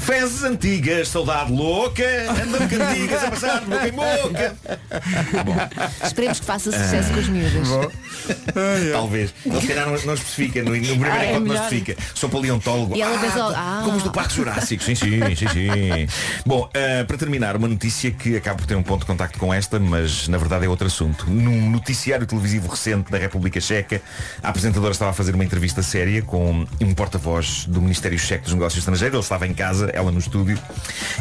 Fezes antigas, saudade louca, andam cantigas a passar de boca em boca. Esperemos que faça sucesso com os miúdos. Talvez. Ele se calhar não, não especifica, no, no primeiro Ah, é encontro não especifica. Sou paleontólogo. E ela ah, co- ah. Como os do Parque Jurássico. Sim, sim, sim, sim. Bom, ah, para terminar, uma notícia que acaba por ter um ponto de contacto com esta, mas na verdade é outro assunto. Num noticiário televisivo recente da República Checa, a apresentadora estava a fazer uma entrevista séria com um porta-voz do Ministério Checo dos Negócios Estrangeiros. Ele estava em casa, ela no estúdio,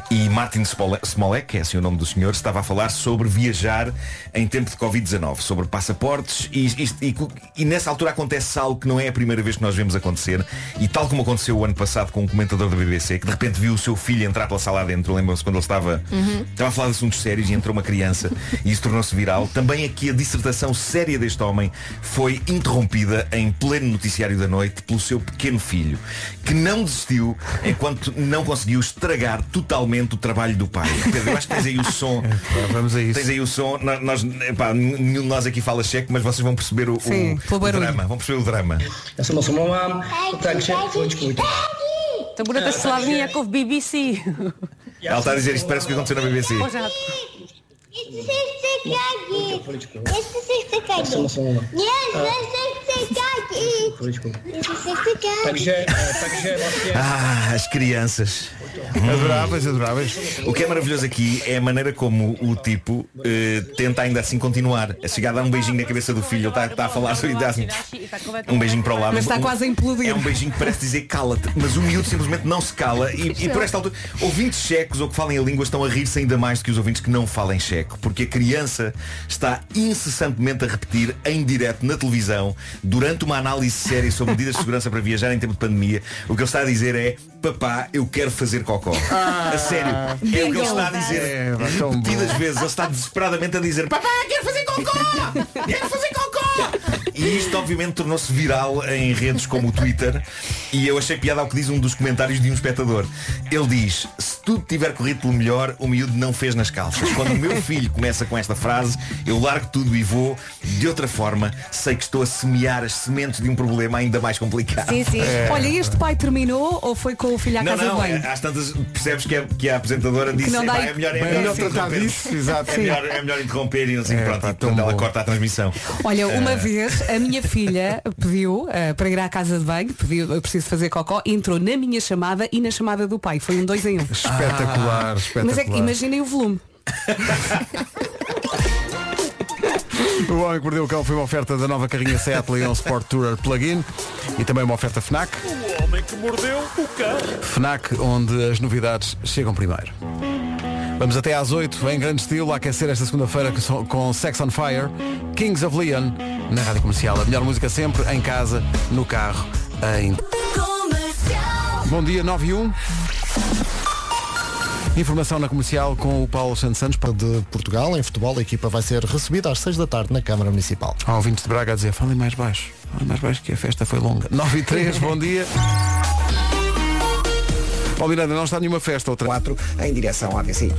e Martin Smolek, que é assim o nome do senhor, estava a falar sobre viajar em tempo de Covid-19, sobre passaportes e, e- e- e nessa altura acontece algo que não é a primeira vez que nós vemos acontecer e tal como aconteceu o ano passado com um comentador da BBC que de repente viu o seu filho entrar pela sala adentro, lembram-se quando ele estava, Uhum. estava a falar de assuntos sérios e entrou uma criança e isso tornou-se viral. Também aqui a dissertação séria deste homem foi interrompida em pleno noticiário da noite pelo seu pequeno filho, que não desistiu enquanto não conseguiu estragar totalmente o trabalho do pai. Pedro, eu acho que tens aí o som. Vamos a isso. Tens aí o som. Nós, epá, nenhum de nós aqui fala checo, mas vocês vão perceber o, Sim, o- o drama. Vão perceber o drama. Já samo samo mam, takže počkujte. To budete slavní jako v BBC. Ela está a dizer isto parece que aconteceu na BBC. Ah, as crianças. Adoráveis, adoráveis. O que é maravilhoso aqui é a maneira como o tipo eh, tenta ainda assim continuar. A chegar a dar um beijinho na cabeça do filho. Ele está, está a falar e assim, um beijinho para o lado. Mas está quase a implodir. É um beijinho que parece dizer cala-te, mas o miúdo simplesmente não se cala. E, e por esta altura, ouvintes checos ou que falem a língua estão a rir-se ainda mais do que os ouvintes que não falem checo, porque a criança está incessantemente a repetir em direto na televisão, durante uma análise séria sobre medidas de segurança para viajar em tempo de pandemia, o que ele está a dizer é papá, eu quero fazer cocó. a sério, é o que ele está a dizer É, repetidas vezes. Ele está desesperadamente a dizer papá, quero fazer cocó! Quero fazer cocó! E isto obviamente tornou-se viral em redes como o Twitter e eu achei piada ao que diz um dos comentários de um espectador. Ele diz, se tudo tiver corrido pelo melhor, o miúdo não fez nas calças. Quando o meu filho começa com esta frase, eu largo tudo e vou. De outra forma, sei que estou a semear as sementes de um problema ainda mais complicado. Sim, sim. Olha, e este pai terminou ou foi com o filho à Não, casa não, de banho? é- às tantas percebes que a, que a apresentadora disse não dá "Epá, aí- é melhor, é melhor, tratar interromper." disso, exato. É melhor, é melhor interromper e não sei É, pronto, pá, e, portanto, ela corta a transmissão. Olha, uma Eh, a minha filha pediu eh, para ir à casa de banho, pediu, eu preciso fazer cocó, entrou na minha chamada e na chamada do pai. Foi um dois em um. Espetacular, espetacular. Mas é que imaginem o volume. O Homem que Mordeu o Cão foi uma oferta da nova carrinha Seat Leon Sport Tourer Plug-in e também uma oferta FNAC. O homem que mordeu o cão. FNAC, onde as novidades chegam primeiro. Vamos até às 8, em grande estilo, a aquecer esta segunda-feira com- com Sex on Fire, Kings of Leon, na Rádio Comercial. A melhor música sempre, em casa, no carro, em... Bom dia, 9 e 1. Informação na comercial com o Paulo Santos Santos. De Portugal, em futebol, a equipa vai ser recebida às 6 da tarde na Câmara Municipal. Há ouvintes de Braga a dizer, falem mais baixo. Falem mais baixo que a festa foi longa. 9 e 3, bom dia. Paulo Miranda, não está nenhuma festa outra. 4 em direção à AVC.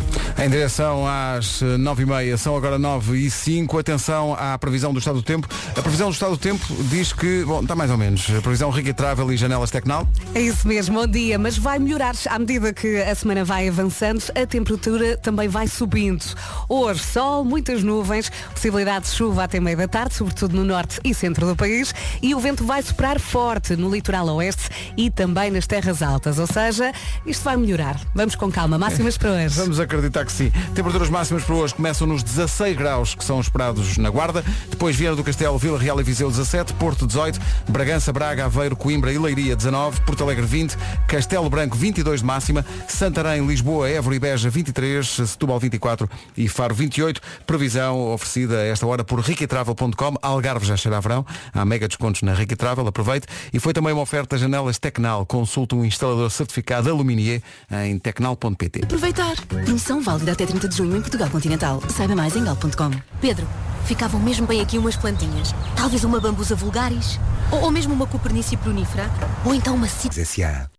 Em direção às eh, 9 e meia, são agora 9 e 5. Atenção à previsão do estado do tempo. A previsão do estado do tempo diz que, bom, está mais ou menos. A previsão Rica Travel e janelas Tecnal. É isso mesmo, bom dia, mas vai melhorar à medida que a semana vai avançando, a temperatura também vai subindo. Hoje, sol, muitas nuvens, possibilidade de chuva até meio da tarde, sobretudo no norte e centro do país, e o vento vai soprar forte no litoral oeste e também nas terras altas, ou seja, isto vai melhorar. Vamos com calma, máximas para hoje. Vamos acreditar que sim. Temperaturas máximas para hoje começam nos 16 graus que são esperados na Guarda. Depois Vieira do Castelo, Vila Real e Viseu 17, Porto 18, Bragança, Braga, Aveiro, Coimbra e Leiria 19, Porto Alegre 20, Castelo Branco 22 de máxima, Santarém, Lisboa, Évora e Beja 23, Setúbal 24 e Faro 28. Previsão oferecida a esta hora por riquitravel.com. Algarve já cheira a verão. Há mega descontos na Riquitravel, aproveite. E foi também uma oferta janelas Tecnal. Consulte um instalador certificado Aluminier em tecnal.pt. Aproveitar. Promoção válida até 30 de junho em Portugal Continental. Saiba mais em gal.com. Pedro, ficavam mesmo bem aqui umas plantinhas. Talvez uma bambusa vulgaris. Ou, ou mesmo uma cupernícia prunífera. Ou então uma cítara.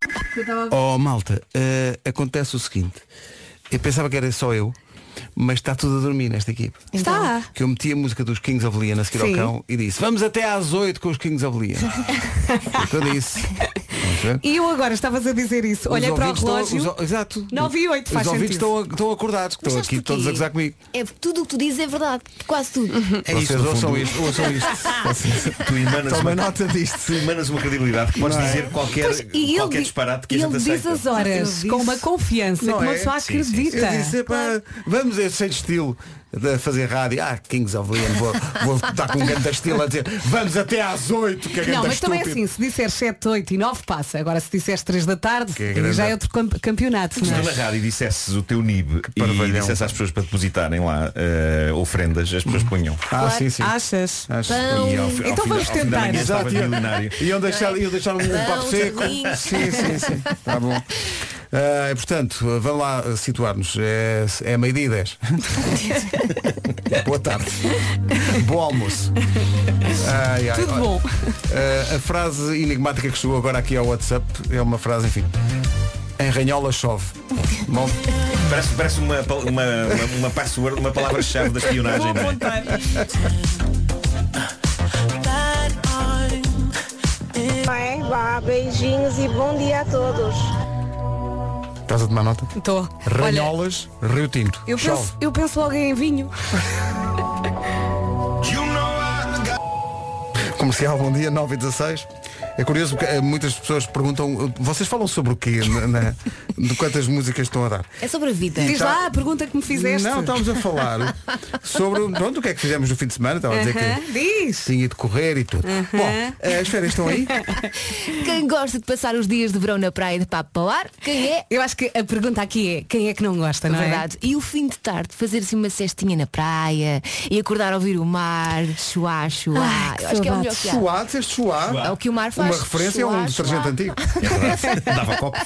Oh malta, eh, acontece o seguinte. Eu pensava que era só eu, mas está tudo a dormir nesta equipe. Está. Que eu meti a música dos Kings of Leon a seguir Sim. ao cão e disse, vamos até às 8 com os Kings of Leon. Eu disse. E eu agora estavas a dizer isso. Os Olhei para o ouvintes estão- relógio. os exato. 9 e 8 Os faz ouvintes sentido. estão, estão acordados, que estão sabes aqui porquê? todos a gozar comigo. É tudo o que tu dizes é verdade. Quase tudo. É isso, Vocês no ouçam fundo. isto, ouçam isto. Tu emanas Tomem uma, nota disto. tu emanas uma credibilidade que podes é? dizer qualquer, Pois, e qualquer di- disparate que a e gente ele diz aceita. as horas com uma confiança Não que uma é? pessoa Sim, sim, sim. acredita. Eu disse, epá, vamos a cheio de estilo de fazer rádio. Ah, Kings of Leon, vou, vou estar com um grande estilo a dizer vamos até às 8, que é Não, mas também é estúpido. assim, se disseres 7, 8 e 9 passa. Agora se disseres 3 da tarde, é grande. já é outro camp- campeonato. Se tu é? na rádio dissesses o teu NIB e dissesses às pessoas para depositarem lá eh, ofrendas, as pessoas punham. Ah, sim, sim. Achas? Ao, ao Então vamos tentar. Exato, iam- deixar, iam deixar um, um papo seco. Sim, sim, sim. Tá bom. E, portanto, vamos lá ah, situar-nos. É, é meio-dia e 10. Boa tarde. Bom almoço. Ai, ai, Tudo olha, bom. ah, a frase enigmática que chegou agora aqui ao WhatsApp é uma frase, enfim. Em Ranhola chove. Bom, Parece, parece uma, uma, uma, uma password, uma palavra-chave da espionagem. não é? Bem, vá, beijinhos e bom dia a todos. Estás a tomar nota? Estou. Ranholas, Rio Tinto. Eu penso, eu penso logo em vinho. Comercial, bom dia, 9 e 16. É curioso porque eh, muitas pessoas perguntam, vocês falam sobre o quê? Na, na- de quantas músicas estão a dar? É sobre a vida. Diz lá a pergunta que me fizeste. Não, estávamos a falar sobre pronto, o que é que fizemos no fim de semana. Estava a dizer que Diz. tinha ido correr e tudo. Aham. Bom, eh, as férias estão aí? Quem gosta de passar os dias de verão na praia de papo para o ar? Quem é? Eu acho que a pergunta aqui é quem é que não gosta, não Verdade. E o fim de tarde, fazer-se uma cestinha na praia e acordar a ouvir o mar, chuá, chuá. Ai, acho que é o melhor que há. Chuá, disseste chuá. É o que o mar faz. Uma referência a um detergente antigo. Dava copos.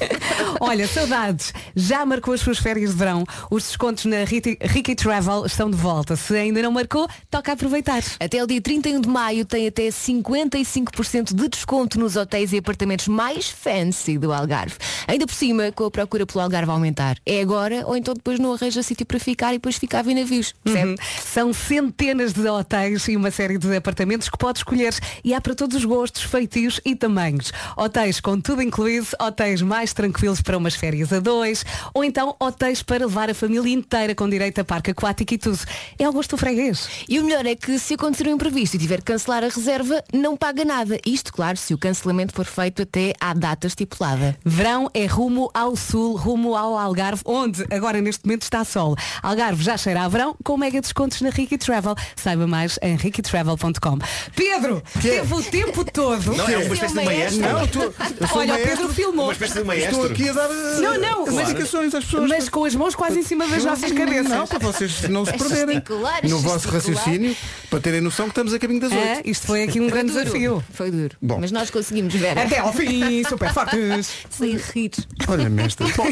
é? Olha, saudades. Já marcou as suas férias de verão? Os descontos na Ricky, Travel estão de volta. Se ainda não marcou, toca aproveitar. Até o dia 31 de maio tem até 55% de desconto nos hotéis e apartamentos mais fancy do Algarve. Ainda por cima, com a procura pelo Algarve a aumentar. É agora ou então depois não arranja sítio para ficar e depois fica a ver navios. Percebe? Uhum. São centenas de hotéis e uma série de apartamentos que pode escolher. E há para todos os gostos, feitios e tamanhos. Hotéis com tudo incluído, hotéis mais tranquilos para umas férias a dois, ou então hotéis para levar a família inteira com direito a parque aquático e tudo. É gosto do freguês. E o melhor é que se acontecer um imprevisto e tiver que cancelar a reserva, não paga nada. Isto, claro, se o cancelamento for feito até à data estipulada. Verão é rumo ao sul, rumo ao Algarve, onde agora neste momento está sol. Algarve já cheira a verão, com mega descontos na Ricky Travel. Saiba mais em rickytravel.com. Pedro, teve o tempo todo. Não, é uma espécie de maestro. Não, tô- eu sou Olha, o maestro. Pedro filmou. Uma espécie de maestro. Estou aqui a dar eh, Não, não, mas- indicações às pessoas. Mas com as mãos quase em cima das nossas cabeças. Não, para vocês não se É perderem gesticular, no vosso raciocínio, para terem noção que estamos a caminho das É, oito. isto foi aqui um grande duro. desafio. Foi duro. Bom. Mas nós conseguimos ver. Até ao fim, super fortes. Sem rir. Olha, mestre. Bom,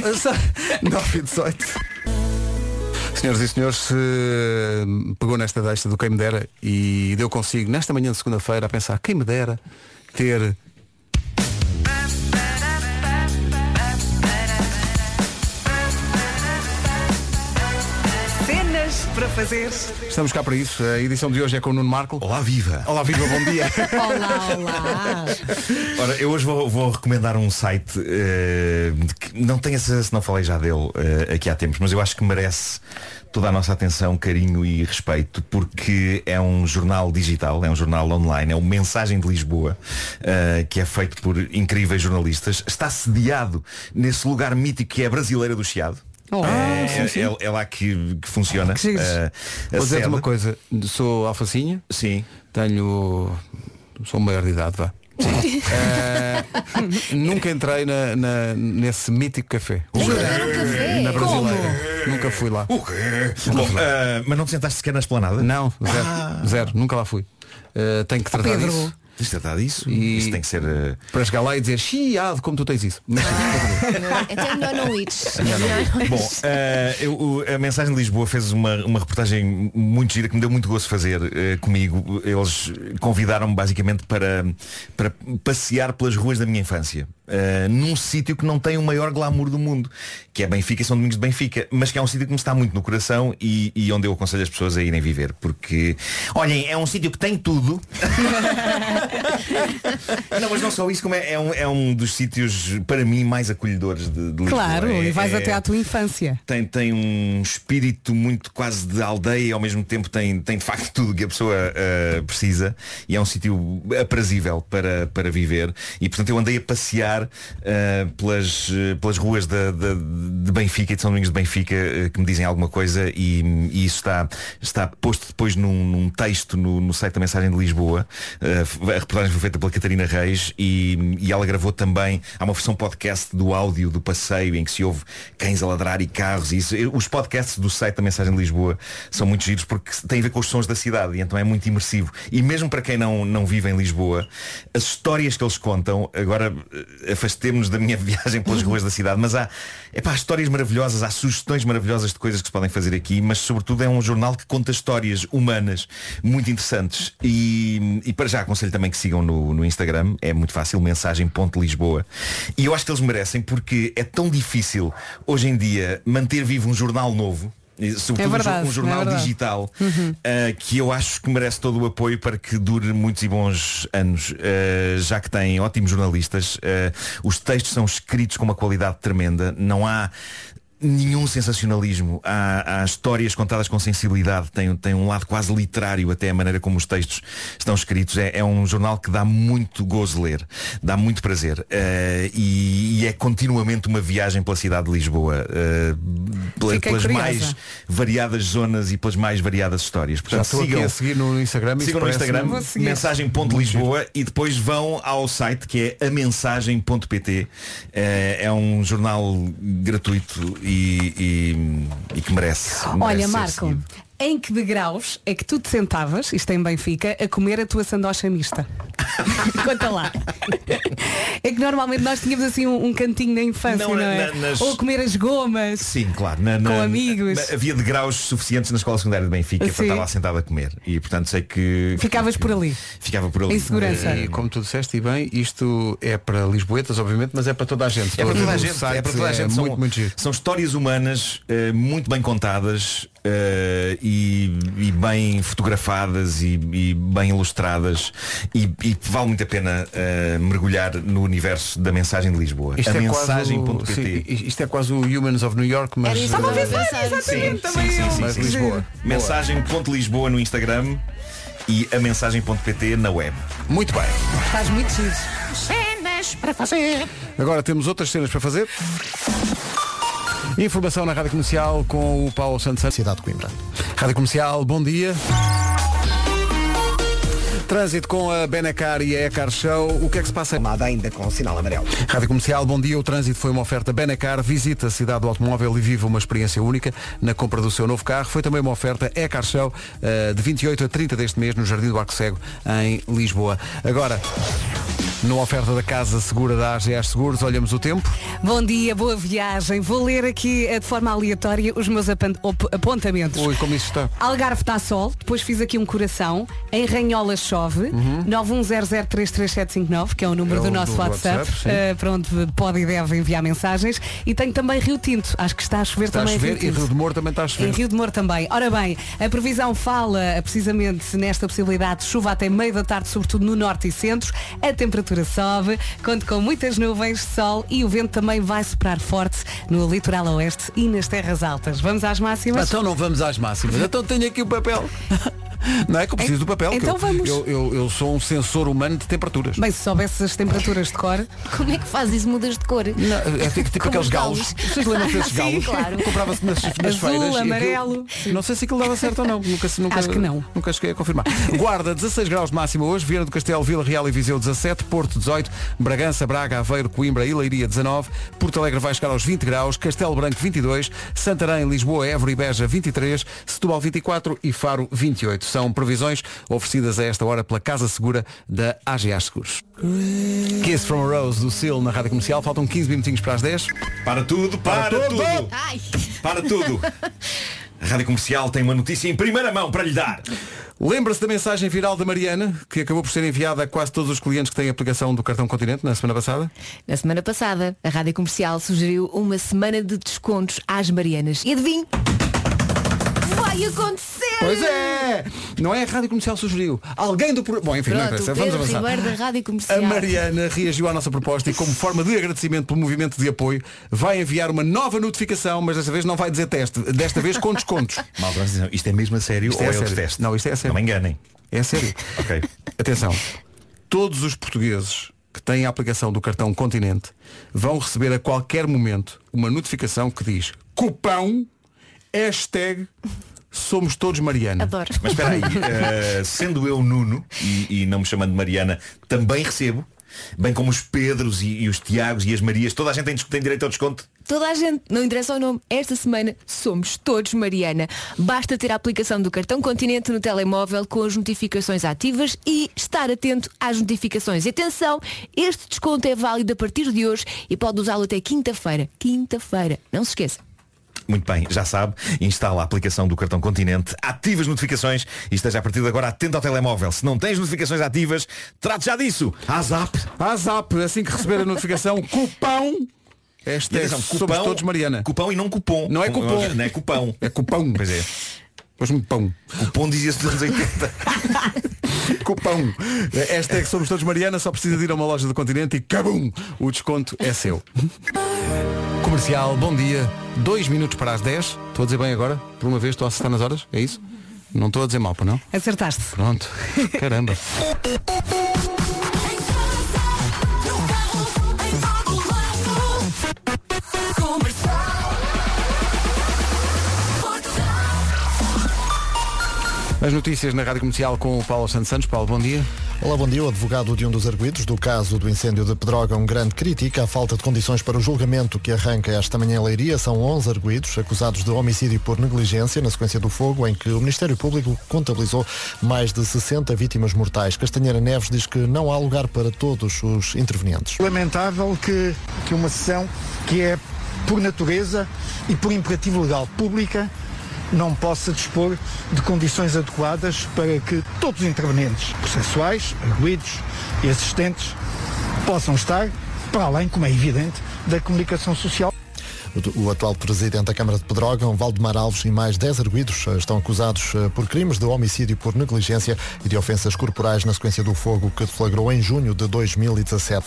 9 e 18. Senhoras e senhores, se pegou nesta deixa do quem me dera e deu consigo nesta manhã de segunda-feira a pensar quem me dera ter fazer. Estamos cá para isso. A edição de hoje é com o Nuno Marco. Olá, viva! Olá, viva, bom dia. Olá, olá. Ora, eu hoje vou, vou recomendar um site eh, que não tenho a certeza se não falei já dele eh, aqui há tempos, mas eu acho que merece toda a nossa atenção, carinho e respeito, porque é um jornal digital, é um jornal online, é o Mensagem de Lisboa, eh, que é feito por incríveis jornalistas. Está sediado nesse lugar mítico que é a Brasileira do Chiado. Oh, é, sim, sim. é- é lá que, que funciona. Que giro. eh, a Vou dizer-te sede. uma coisa. Sou alfacinha. Sim. Tenho. Sou maior de idade, vá. Eh, nunca entrei na, na- nesse mítico café. Na brasileira. Nunca fui lá. O quê? Bom, eh, mas não te sentaste sequer na esplanada? Não, zero. Ah. Zero. Nunca lá fui. Eh, tenho que tratar Pedro. disso. Tens de tratar disso? E- Isso tem que ser. eh, Para chegar lá e dizer chiado como tu tens isso. Mas, sim, Então é melhor não ires. Não ires. Bom, eh, eu- a mensagem de Lisboa fez uma, uma reportagem muito gira que me deu muito gosto fazer eh, comigo. Eles convidaram-me basicamente para, para passear pelas ruas da minha infância. num sítio que não tem o maior glamour do mundo, que é Benfica e São Domingos de Benfica, mas que é um sítio que me está muito no coração e, e onde eu aconselho as pessoas a irem viver, porque olhem, é um sítio que tem tudo. não, mas não só isso, como é, é um, é um dos sítios para mim mais acolhedores de, de Lisboa. Claro, É- e vais é- até à tua infância. tem, tem um espírito muito quase de aldeia e ao mesmo tempo tem, tem de facto tudo que a pessoa eh, precisa e é um sítio aprazível para, para viver e portanto eu andei a passear eh, pelas, eh, pelas ruas da- da- de Benfica e de São Domingos de Benfica eh, que me dizem alguma coisa e, e isso está, está posto depois num, num texto no, no site da Mensagem de Lisboa Eh, a reportagem foi feita pela Catarina Reis e, e ela gravou também há uma versão podcast do áudio do passeio em que se ouve cães a ladrar e carros e isso. Os podcasts do site da Mensagem de Lisboa são muito giros porque têm a ver com os sons da cidade e então é muito imersivo. E mesmo para quem não, não vive em Lisboa, as histórias que eles contam, agora afastemos-nos da minha viagem pelas ruas da cidade, mas há, epá, há histórias maravilhosas, há sugestões maravilhosas de coisas que se podem fazer aqui, mas sobretudo é um jornal que conta histórias humanas muito interessantes. E, e para já aconselho também que sigam no, no Instagram, é muito fácil, mensagem.lisboa. E eu acho que eles merecem porque é tão difícil hoje em dia manter vivo um jornal novo. Sobretudo um verdade, um jornal é digital Uhum. uh, que eu acho que merece todo o apoio para que dure muitos e bons anos, uh, já que tem ótimos jornalistas. uh, os textos são escritos com uma qualidade tremenda. Não há nenhum sensacionalismo. Há, há histórias contadas com sensibilidade. Tem, tem um lado quase literário até a maneira como os textos estão escritos. É, é um jornal que dá muito gozo ler. Dá muito prazer. Uh, e, e é continuamente uma viagem pela cidade de Lisboa. uh, pela- pelas curiosa. mais variadas zonas e pelas mais variadas histórias. Já Portanto, sigam, a seguir no Instagram. sigam no Instagram, Vou seguir. mensagem.lisboa e depois vão ao site que é amensagem.pt. É, é um jornal gratuito e, e- e que merece. merece Olha, Marco. Em que degraus é que tu te sentavas, isto é em Benfica, a comer a tua sandocha mista? Conta lá. É que normalmente nós tínhamos assim um, um cantinho na infância, Não, não, é? na- nas- Ou comer as gomas. Sim, claro. Na, na- Com amigos. na- havia degraus suficientes na escola secundária de Benfica Sim. para estar lá sentado a comer. E portanto sei que. Ficavas por ali. Ficava por ali. Em segurança. E como tu disseste, e bem, isto é para Lisboetas, obviamente, mas é para toda a gente. É para toda a gente, site é para toda a gente. São, muito, muito giro. são histórias humanas eh, muito bem contadas eh, e, e bem fotografadas e, e bem ilustradas e, e vale muito a pena eh, mergulhar no universo da mensagem de Lisboa. Isto a é, quase o, mensagem.pt sim, isto é quase o Humans of New York, mas. Era isso a pensar, exatamente, Sim, Mas. Lisboa. Mensagem.lisboa no Instagram e a mensagem.pt na web. Muito bem. Estás muito giro. Cenas para fazer. Agora temos outras cenas para fazer. Informação na Rádio Comercial com o Paulo Santos. Cidade de Coimbra. Rádio Comercial, bom dia. Trânsito com a Benacar e a Ecar Show. O que é que se passa? Nada ainda com sinal amarelo. Rádio Comercial, bom dia. O trânsito foi uma oferta Benacar. Visita a cidade do automóvel e viva uma experiência única na compra do seu novo carro. Foi também uma oferta Ecar Show eh, de 28 a 30 deste mês no Jardim do Arco Cego, em Lisboa. Agora, numa oferta da Casa Segura da AGS Seguros, olhamos o tempo. Bom dia, boa viagem. Vou ler aqui eh, de forma aleatória os meus apontamentos. Ui, como isso está. Algarve está sol, depois fiz aqui um coração, em Ranhola chove, 910033759, que é o número Uhum. É do nosso do WhatsApp, WhatsApp, eh, para onde pode e deve enviar mensagens. E tenho também Rio Tinto, acho que está a chover Está a também em chover Rio e. Rio de Moro também está a Em chover. Rio de Moro também. Ora bem, a previsão fala eh, precisamente nesta possibilidade de chuva até meio da tarde, sobretudo no norte e centro. A temperatura sobe, conto com muitas nuvens, sol e o vento também vai soprar forte no litoral oeste e nas terras altas. Vamos às máximas? Então não vamos às máximas. Então tenho aqui o papel. Não é que eu preciso do papel. que Então eu, vamos. Eu, eu, eu sou um sensor humano de temperaturas. Bem, se soubesse as temperaturas de cor. Como é que faz isso? Mudas de cor? Não, é tipo, tipo aqueles os galos. galos. Vocês lembram desses Sim, galos? claro. Comprava-se nas, nas Azul, feiras. e aquilo- amarelo. Não sei se aquilo dava certo ou não. Nunca, se- nunca, Acho que não. Nunca cheguei a confirmar. Guarda, 16 graus de máxima hoje. Viana do Castelo, Vila Real e Viseu 17. Porto 18. Bragança, Braga, Aveiro, Coimbra e Leiria 19. Porto Alegre vai chegar aos 20 graus. Castelo Branco 22. Santarém, Lisboa, Évora e Beja 23. Setúbal 24 e Faro 28. São previsões oferecidas a esta hora pela Casa Segura da AGA Seguros. Kiss from a Rose do Seal na Rádio Comercial. Faltam 15 minutinhos para as 10. Para tudo, para, Para tudo. tudo. Ai. Para tudo. A Rádio Comercial tem uma notícia em primeira mão para lhe dar. Lembra-se da mensagem viral da Mariana, que acabou por ser enviada a quase todos os clientes que têm a aplicação do cartão Continente na semana passada? Na semana passada, a Rádio Comercial sugeriu uma semana de descontos às Marianas. E adivinhe? Vai acontecer! Pois é! Não é a Rádio Comercial sugeriu. Alguém do... pro- Bom, enfim, não Pronto, interessa. o Vamos Pedro avançar. Ribeiro da Rádio Comercial. A Mariana reagiu à nossa proposta e como forma de agradecimento pelo movimento de apoio vai enviar uma nova notificação, mas desta vez não vai dizer teste, desta vez com descontos. Malta, isto é mesmo a sério Isto ou é é, sério. teste? Não, isto é a sério. Não me enganem. É sério. Ok. Atenção. Todos os portugueses que têm a aplicação do cartão Continente vão receber a qualquer momento uma notificação que diz cupão hashtag somos todos Mariana. Adoro. Mas espera aí, eh, sendo eu Nuno e, e não me chamando Mariana, também recebo. bem como os Pedros e, e os Tiagos e as Marias. Toda a gente tem, tem direito ao desconto. Toda a gente, não interessa o nome, esta semana somos todos Mariana. Basta ter a aplicação do cartão Continente no telemóvel com as notificações ativas e estar atento às notificações. E atenção, este desconto é válido a partir de hoje e pode usá-lo até quinta-feira. Quinta-feira, não se esqueça. Muito bem, já sabe, instala a aplicação do cartão Continente, ativa as notificações e esteja a partir de agora atento ao telemóvel. Se não tens notificações ativas, trate já disso. A Zap. A Zap, assim que receber a notificação, cupão. Esta E é atenção, somos cupão- todos Mariana. Cupão e não cupom. Não é cupom. Não é cupão. É cupão. Pois é. Pois-me pão. Cupom dizia-se dos anos 80. Cupão. Esta é que somos todos Mariana, só precisa de ir a uma loja do continente e cabum! O desconto é seu. Comercial, bom dia. Dois minutos para as 10. Estou a dizer bem agora? Por uma vez estou a acertar nas horas? É isso? Não estou a dizer mal, não? Acertaste. Pronto. Caramba. As notícias na Rádio Comercial com o Paulo Santos Santos. Paulo, bom dia. Olá, bom dia. O advogado de um dos arguidos do caso do incêndio de Pedrógão Grande critica a falta de condições para o julgamento que arranca esta manhã em Leiria. São 11 arguidos acusados de homicídio por negligência na sequência do fogo em que o Ministério Público contabilizou mais de 60 vítimas mortais. Castanheira Neves diz que não há lugar para todos os intervenientes. Lamentável que, que uma sessão que é por natureza e por imperativo legal pública não possa dispor de condições adequadas para que todos os intervenientes processuais, arguídos e assistentes possam estar, para além, como é evidente, da comunicação social. O atual presidente da Câmara de Pedrógão, Valdemar Alves, e mais 10 arguídos eh, estão acusados eh, por crimes de homicídio por negligência e de ofensas corporais na sequência do fogo que deflagrou em junho de 2017.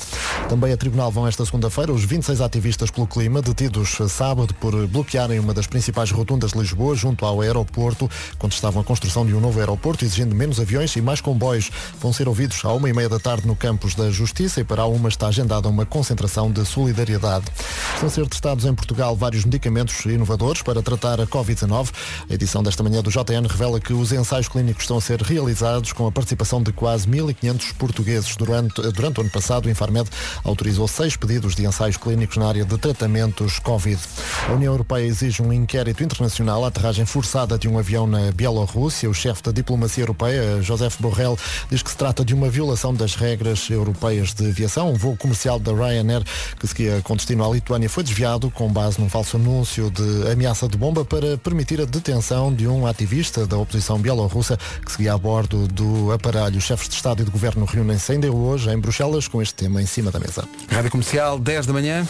Também a tribunal vão esta segunda-feira os 26 ativistas pelo clima detidos eh, sábado por bloquearem uma das principais rotundas de Lisboa junto ao aeroporto, contestavam a construção de um novo aeroporto exigindo menos aviões e mais comboios. Vão ser ouvidos à uma e meia da tarde no campus da Justiça e para a uma está agendada uma concentração de solidariedade. Estão a ser testados em Portugal vários medicamentos inovadores para tratar a Covid-19. A edição desta manhã do JN revela que os ensaios clínicos estão a ser realizados com a participação de quase 1.500 portugueses. Durante, durante o ano passado, o Infarmed autorizou seis pedidos de ensaios clínicos na área de tratamentos Covid. A União Europeia exige um inquérito internacional à aterragem forçada de um avião na Bielorrússia. O chefe da diplomacia europeia, Joseph Borrell, diz que se trata de uma violação das regras europeias de aviação. Um voo comercial da Ryanair que seguia com destino à Lituânia foi desviado com base num falso anúncio de ameaça de bomba para permitir a detenção de um ativista da oposição bielorrussa que seguia a bordo do aparelho. Os chefes de Estado e de Governo reúnem-se ainda hoje em Bruxelas com este tema em cima da mesa. Rádio Comercial, 10 da manhã.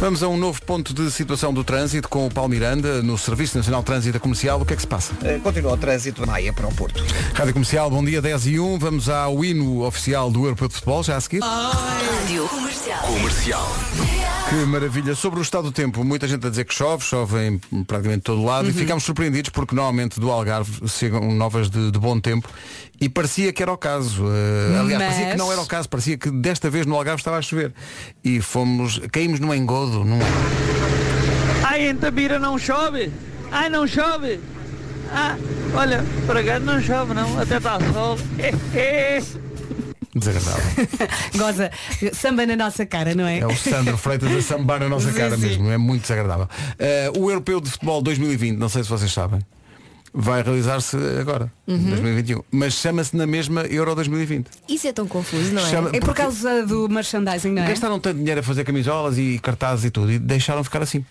Vamos a um novo ponto de situação do trânsito com o Paulo Miranda no Serviço Nacional de Trânsito Comercial. O que é que se passa? Eh, Continua o trânsito Maia para o Porto. Rádio Comercial, bom dia, 10 e 1. Vamos ao hino oficial do Europeu de Futebol, já a seguir. Rádio Comercial. Comercial. Que maravilha. Sobre o estado do tempo, muita gente a dizer que chove, chove em praticamente todo lado e ficámos surpreendidos porque normalmente do Algarve chegam novas de, de bom tempo e parecia que era o caso. Eh, aliás, parecia Mas- que não era o caso, parecia que desta vez no Algarve estava a chover. E fomos, caímos num engodo, num... Ai, em Tabira não chove. Ai, não chove. Ah, olha, para cá não chove não, até está sol. desagradável. Goza, samba na nossa cara, não é? É o Sandro Freitas a sambar na nossa Sim, cara sim. mesmo, é muito desagradável. Eh, o Europeu de Futebol 2020, não sei se vocês sabem, vai realizar-se agora, Uhum. 2021, mas chama-se na mesma Euro 2020. Isso é tão confuso, não é? Chama- É por porque- causa do merchandising, não é? Gastaram tanto dinheiro a fazer camisolas e cartazes e tudo e deixaram ficar assim.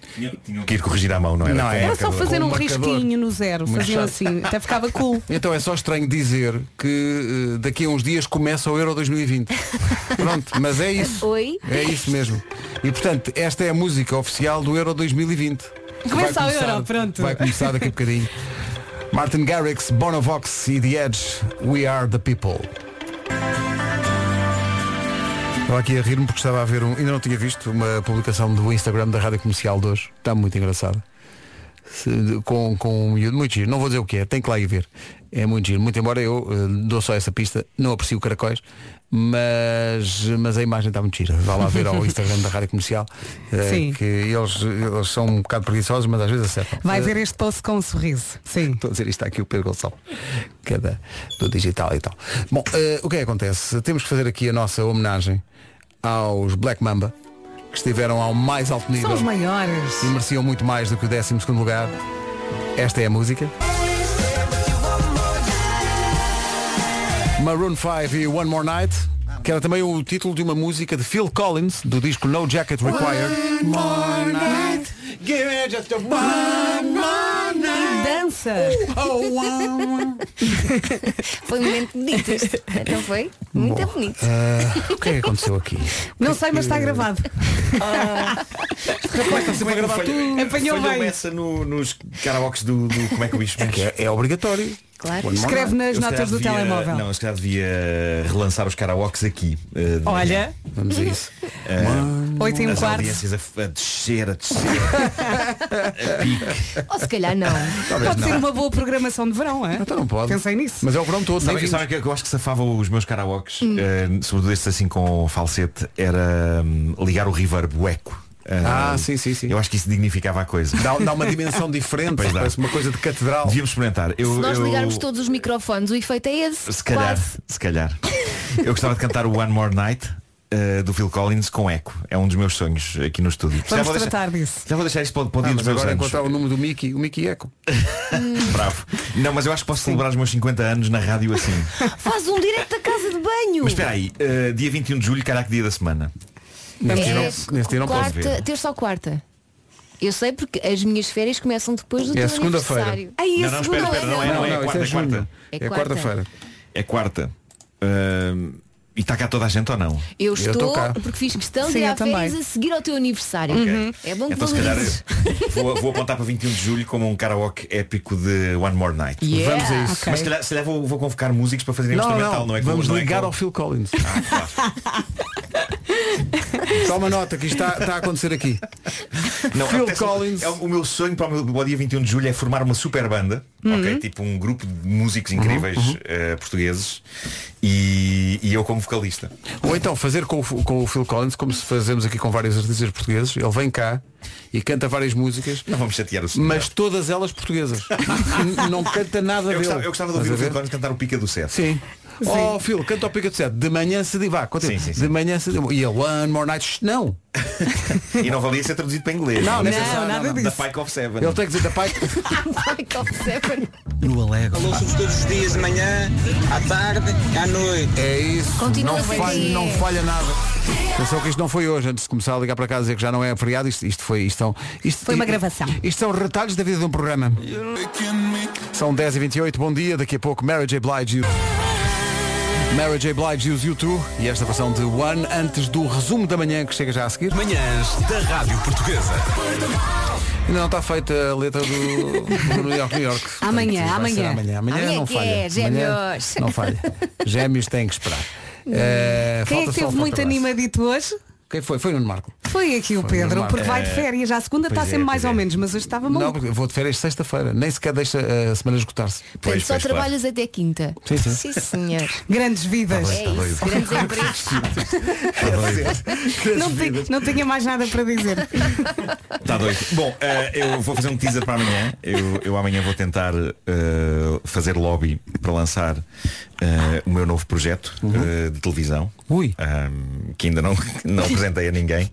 Tinham que ir corrigir à mão, não era? Não, é. Era só fazer um um risquinho no zero, faziam assim, até ficava cool. Então é só estranho dizer que eh, daqui a uns dias começa o Euro 2020. Pronto, mas é isso. Oi? É isso mesmo. E portanto, esta é a música oficial do Euro 2020. que Começa o Euro, pronto. Vai começar daqui a bocadinho. Martin Garrix, Bonovox e The Edge, We Are the People. Estava aqui a rir-me porque estava a ver um. Ainda não tinha visto uma publicação do Instagram da Rádio Comercial de hoje. Está muito engraçado. Com, com um miúdo, muito giro. Não vou dizer o que é, tem que lá ir ver. É muito giro. Muito embora eu eh, dou só essa pista, não aprecio caracóis, mas, mas a imagem está muito gira. Vá lá ver ao Instagram da Rádio Comercial eh, Sim. que eles, eles são um bocado preguiçosos, mas às vezes acertam. Vai Eh, ver este post com um sorriso. Sim. Estou a dizer isto aqui o Pedro Gonçalves, que é da- do digital e tal. Bom, eh, o que é que acontece? Temos que fazer aqui a nossa homenagem aos Black Mamba, que estiveram ao mais alto nível São os maiores. e mereciam muito mais do que o 12 lugar. Esta é a música. Maroon 5 e One More Night, que era também o título de uma música de Phil Collins, do disco No Jacket Required. More night. Give me just a one more night. Dança. Foi um momento bonito este, não foi? Muito Bom, bonito. ah, o que é que aconteceu aqui? Não sei, mas está gravado. Rapaz, está sempre a gravar tudo. Apanhou Falhou bem. essa no- nos karaokes do, do Como é que o bicho mexe? É, é obrigatório. Claro. Escreve nas Eu notas do devia- telemóvel. Não, se calhar devia relançar os karaokes aqui. eh, de Olha. Vamos a isso. Eh, Oito e um as quarto. audiências a, descer, a descer. a pique. Ou se calhar não. Talvez Pode ser não. uma boa programação de verão, é? Então não pode. Pensei nisso. Mas é o verão todo, Sabe, vimos. sabe que eu acho que safava os meus karaokes, Hum. eh, sobretudo estes assim com falsete, era hum, ligar o reverb, o eco. Eh, Ah, sim, sim, sim. Eu acho que isso dignificava a coisa. Dá, dá uma dimensão diferente, Pois dá. parece uma coisa de catedral. Devíamos experimentar. Eu, Se nós eu- ligarmos todos os microfones, o efeito é esse. Se calhar, Quase. se calhar. Eu gostava de cantar o One More Night eh, do Phil Collins com eco. É um dos meus sonhos aqui no estúdio. Já Vamos vou deixar, tratar disso. já vou deixar isto para, o- para o Ah, dia mas dos meus agora anos. encontrar o número do Mickey, o Mickey Eco. Bravo. Não, mas eu acho que posso celebrar os meus 50 anos na rádio assim. Faz um direto da casa de banho. Mas espera aí, eh, dia 21 de julho, caraca dia da semana. Neste dia É, não- neste dia não posso quarta, ver. terça ou quarta? Eu sei porque as minhas férias começam depois do É teu segunda-feira. aniversário. Ai, é Não, não, espera, espera, não é, não é, isso quarta, é é quarta. junho. É É quarta. quarta-feira. É quarta. Ahm, e está cá toda a gente ou não? Eu Eu estou, cá. porque fiz questão Sim, de ir eu a férias também. a seguir ao teu aniversário. Ok. É bom que Então se calhar valorises. vou, vou apontar para 21 de julho como um karaoke épico de One More Night. Yeah. Vamos a isso. Ok. Mas se calhar, se calhar vou, vou convocar músicos para fazerem Não, instrumental, não, não, é? vamos não é ligar com- ao Phil Collins. Ah, claro. Toma nota que isto está, está a acontecer aqui. Não, Phil Collins. é o, o meu sonho para o, meu, para o dia 21 de julho é formar uma super banda, Uhum. ok? Tipo um grupo de músicos incríveis eh, portugueses e, e eu como vocalista. Ou então fazer com, o- com o Phil Collins, como se fazemos aqui com vários artistas portugueses, ele vem cá e canta várias músicas, Não vamos chatear o senhor. mas todas elas portuguesas. Não canta nada eu dele. gostava, eu gostava de ouvir o Phil? Collins cantar o Pica do Sete. Sim. Oh, Phil, canta o Pica de Sete. De manhã se. Continua. Sim, sim, sim. De manhã se. E a One More Night. Shh, Não. E não valia ser traduzido para inglês. Não, não, só nada da disso. Pike of Seven. Ele tem que dizer da pai. Michael Seven. No Alego. Ouço-vos todos os dias de manhã, à tarde, à noite. É isso. Continua não, a ser falha, não falha nada. Atenção que isto não foi hoje, antes de começar a ligar para casa e dizer que já não é feriado, isto, isto foi. Isto, são- isto, Foi uma gravação. Isto são retalhos da vida de um programa. São 10h28, bom dia, daqui a pouco Mary J. Blige. Mary J. Blige e os U2 e esta versão de One antes do resumo da manhã que chega já a seguir. Manhãs da Rádio Portuguesa. Ainda não está feita a letra do, do New York, New York. Amanhã, Portanto, amanhã. amanhã. Amanhã, Amanhã não que falha. é, Amanhã gêmeos. Não falha. Gêmeos têm que esperar. Eh, Quem é que esteve muito animadito hoje? Quem foi? Foi Nuno Marco. Foi aqui o Foi Pedro, porque vai de É, férias. Já a segunda está pois é, sempre mais pois ou é. menos, mas hoje estava Não, maluco. porque eu vou de férias sexta-feira. Nem sequer deixa a semana esgotar-se. Pois, Portanto, só pois, claro. trabalhas até quinta. Sim, sim. senhor. Grandes vidas. É isso, grandes empregos. Não, não tinha mais nada para dizer. Está doido. Bom, eh, eu vou fazer um teaser para amanhã. Eu, eu amanhã vou tentar eh, fazer lobby para lançar eh, o meu novo projeto eh, de televisão. Ui. Ahm, que ainda não, não apresentei a ninguém.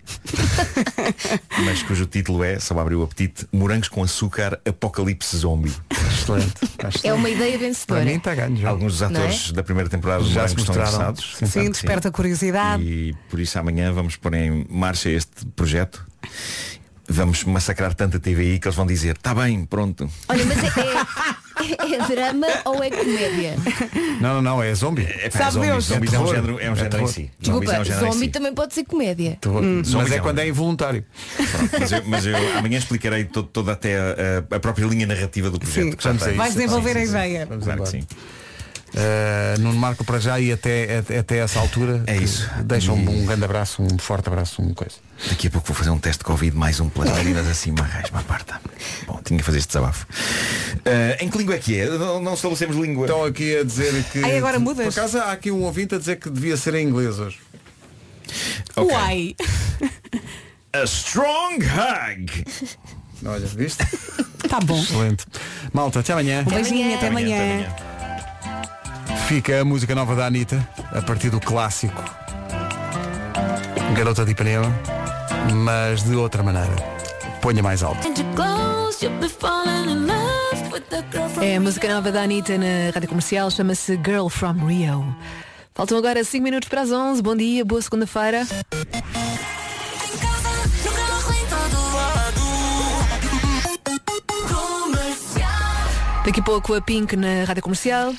mas cujo título é, só abriu o apetite, Morangos com Açúcar Apocalipse Zombie. Excelente. É uma ideia Para vencedora. mim está ganho já. Alguns dos é? atores da primeira temporada de Já se Morangos estão mostraram. interessados. Sim, Sim, desperta curiosidade. E por isso amanhã vamos pôr em marcha este projeto. Vamos massacrar tanta TVI que eles vão dizer, está bem, pronto. Olha, mas é, é- é drama ou é comédia? Não, não, não, é zombie. É, pá, Sabe zombies, Deus. zombies É é, um terror. género, é um É género em terror. si. Desculpa, é um género em zombie si. também pode ser comédia. Mas Zombies é é quando é involuntário. Pronto, mas, eu, mas eu amanhã explicarei to- toda até a, a- própria linha narrativa do projeto. Sim, que já. Vais desenvolver Sim, a sim, sim. ideia. Vamos Claro que sim. Uh, Nuno Marco para já e até, até, até essa altura. É isso. Deixa um, E- um grande abraço, um forte abraço, uma coisa. Daqui a pouco vou fazer um teste de Covid, mais um pelas narinas assim, uma rasma parta. Bom, tinha que fazer este desabafo. Eh, em que língua é que é? Não, não estabelecemos língua. Estão aqui a dizer que. Ai, agora mudas? Por acaso há aqui um ouvinte a dizer que devia ser em inglês hoje. Ok. Uai! A strong hug. Olha, viste? Tá bom. Excelente. Malta, até amanhã. Um beijinho, até amanhã. Fica a música nova da Anitta, a partir do clássico Garota de Ipanema, mas de outra maneira. Ponha mais alto. É a música nova da Anitta na rádio comercial, chama-se Girl from Rio. Faltam agora 5 minutos para as 11. Bom dia, boa segunda-feira. Daqui a pouco a Pink na rádio comercial.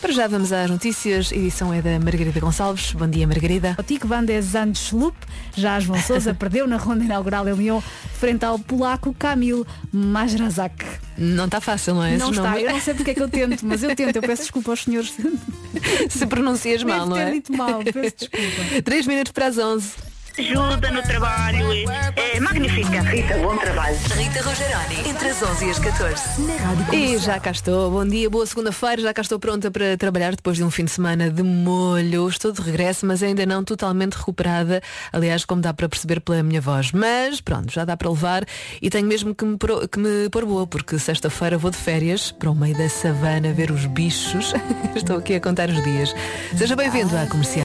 Para já vamos às notícias. A edição é da Margarida Gonçalves. Bom dia, Margarida. O Tico Van der Zandschlup, já João Sousa perdeu na ronda inaugural em Lyon frente ao polaco Kamil Majrazak. Não está fácil, não é? Não está, nome? eu não sei porque é que eu tento, mas eu tento, eu peço desculpa aos senhores. Se pronuncias mal, não é? dito mal, peço desculpa. 3 minutos para as 11. Ajuda no trabalho, é magnífica. Rita, bom trabalho. Rita Rogeroni, entre as 11 e as 14. Na Rádio E já cá estou. Bom dia, boa segunda-feira. Já cá estou pronta para trabalhar depois de um fim de semana de molho. Estou de regresso, mas ainda não totalmente recuperada. Aliás, como dá para perceber pela minha voz. Mas pronto, já dá para levar e tenho mesmo que me, pro- que me pôr boa, porque sexta-feira vou de férias para o meio da savana ver os bichos. estou aqui a contar os dias. Seja bem-vindo à comercial.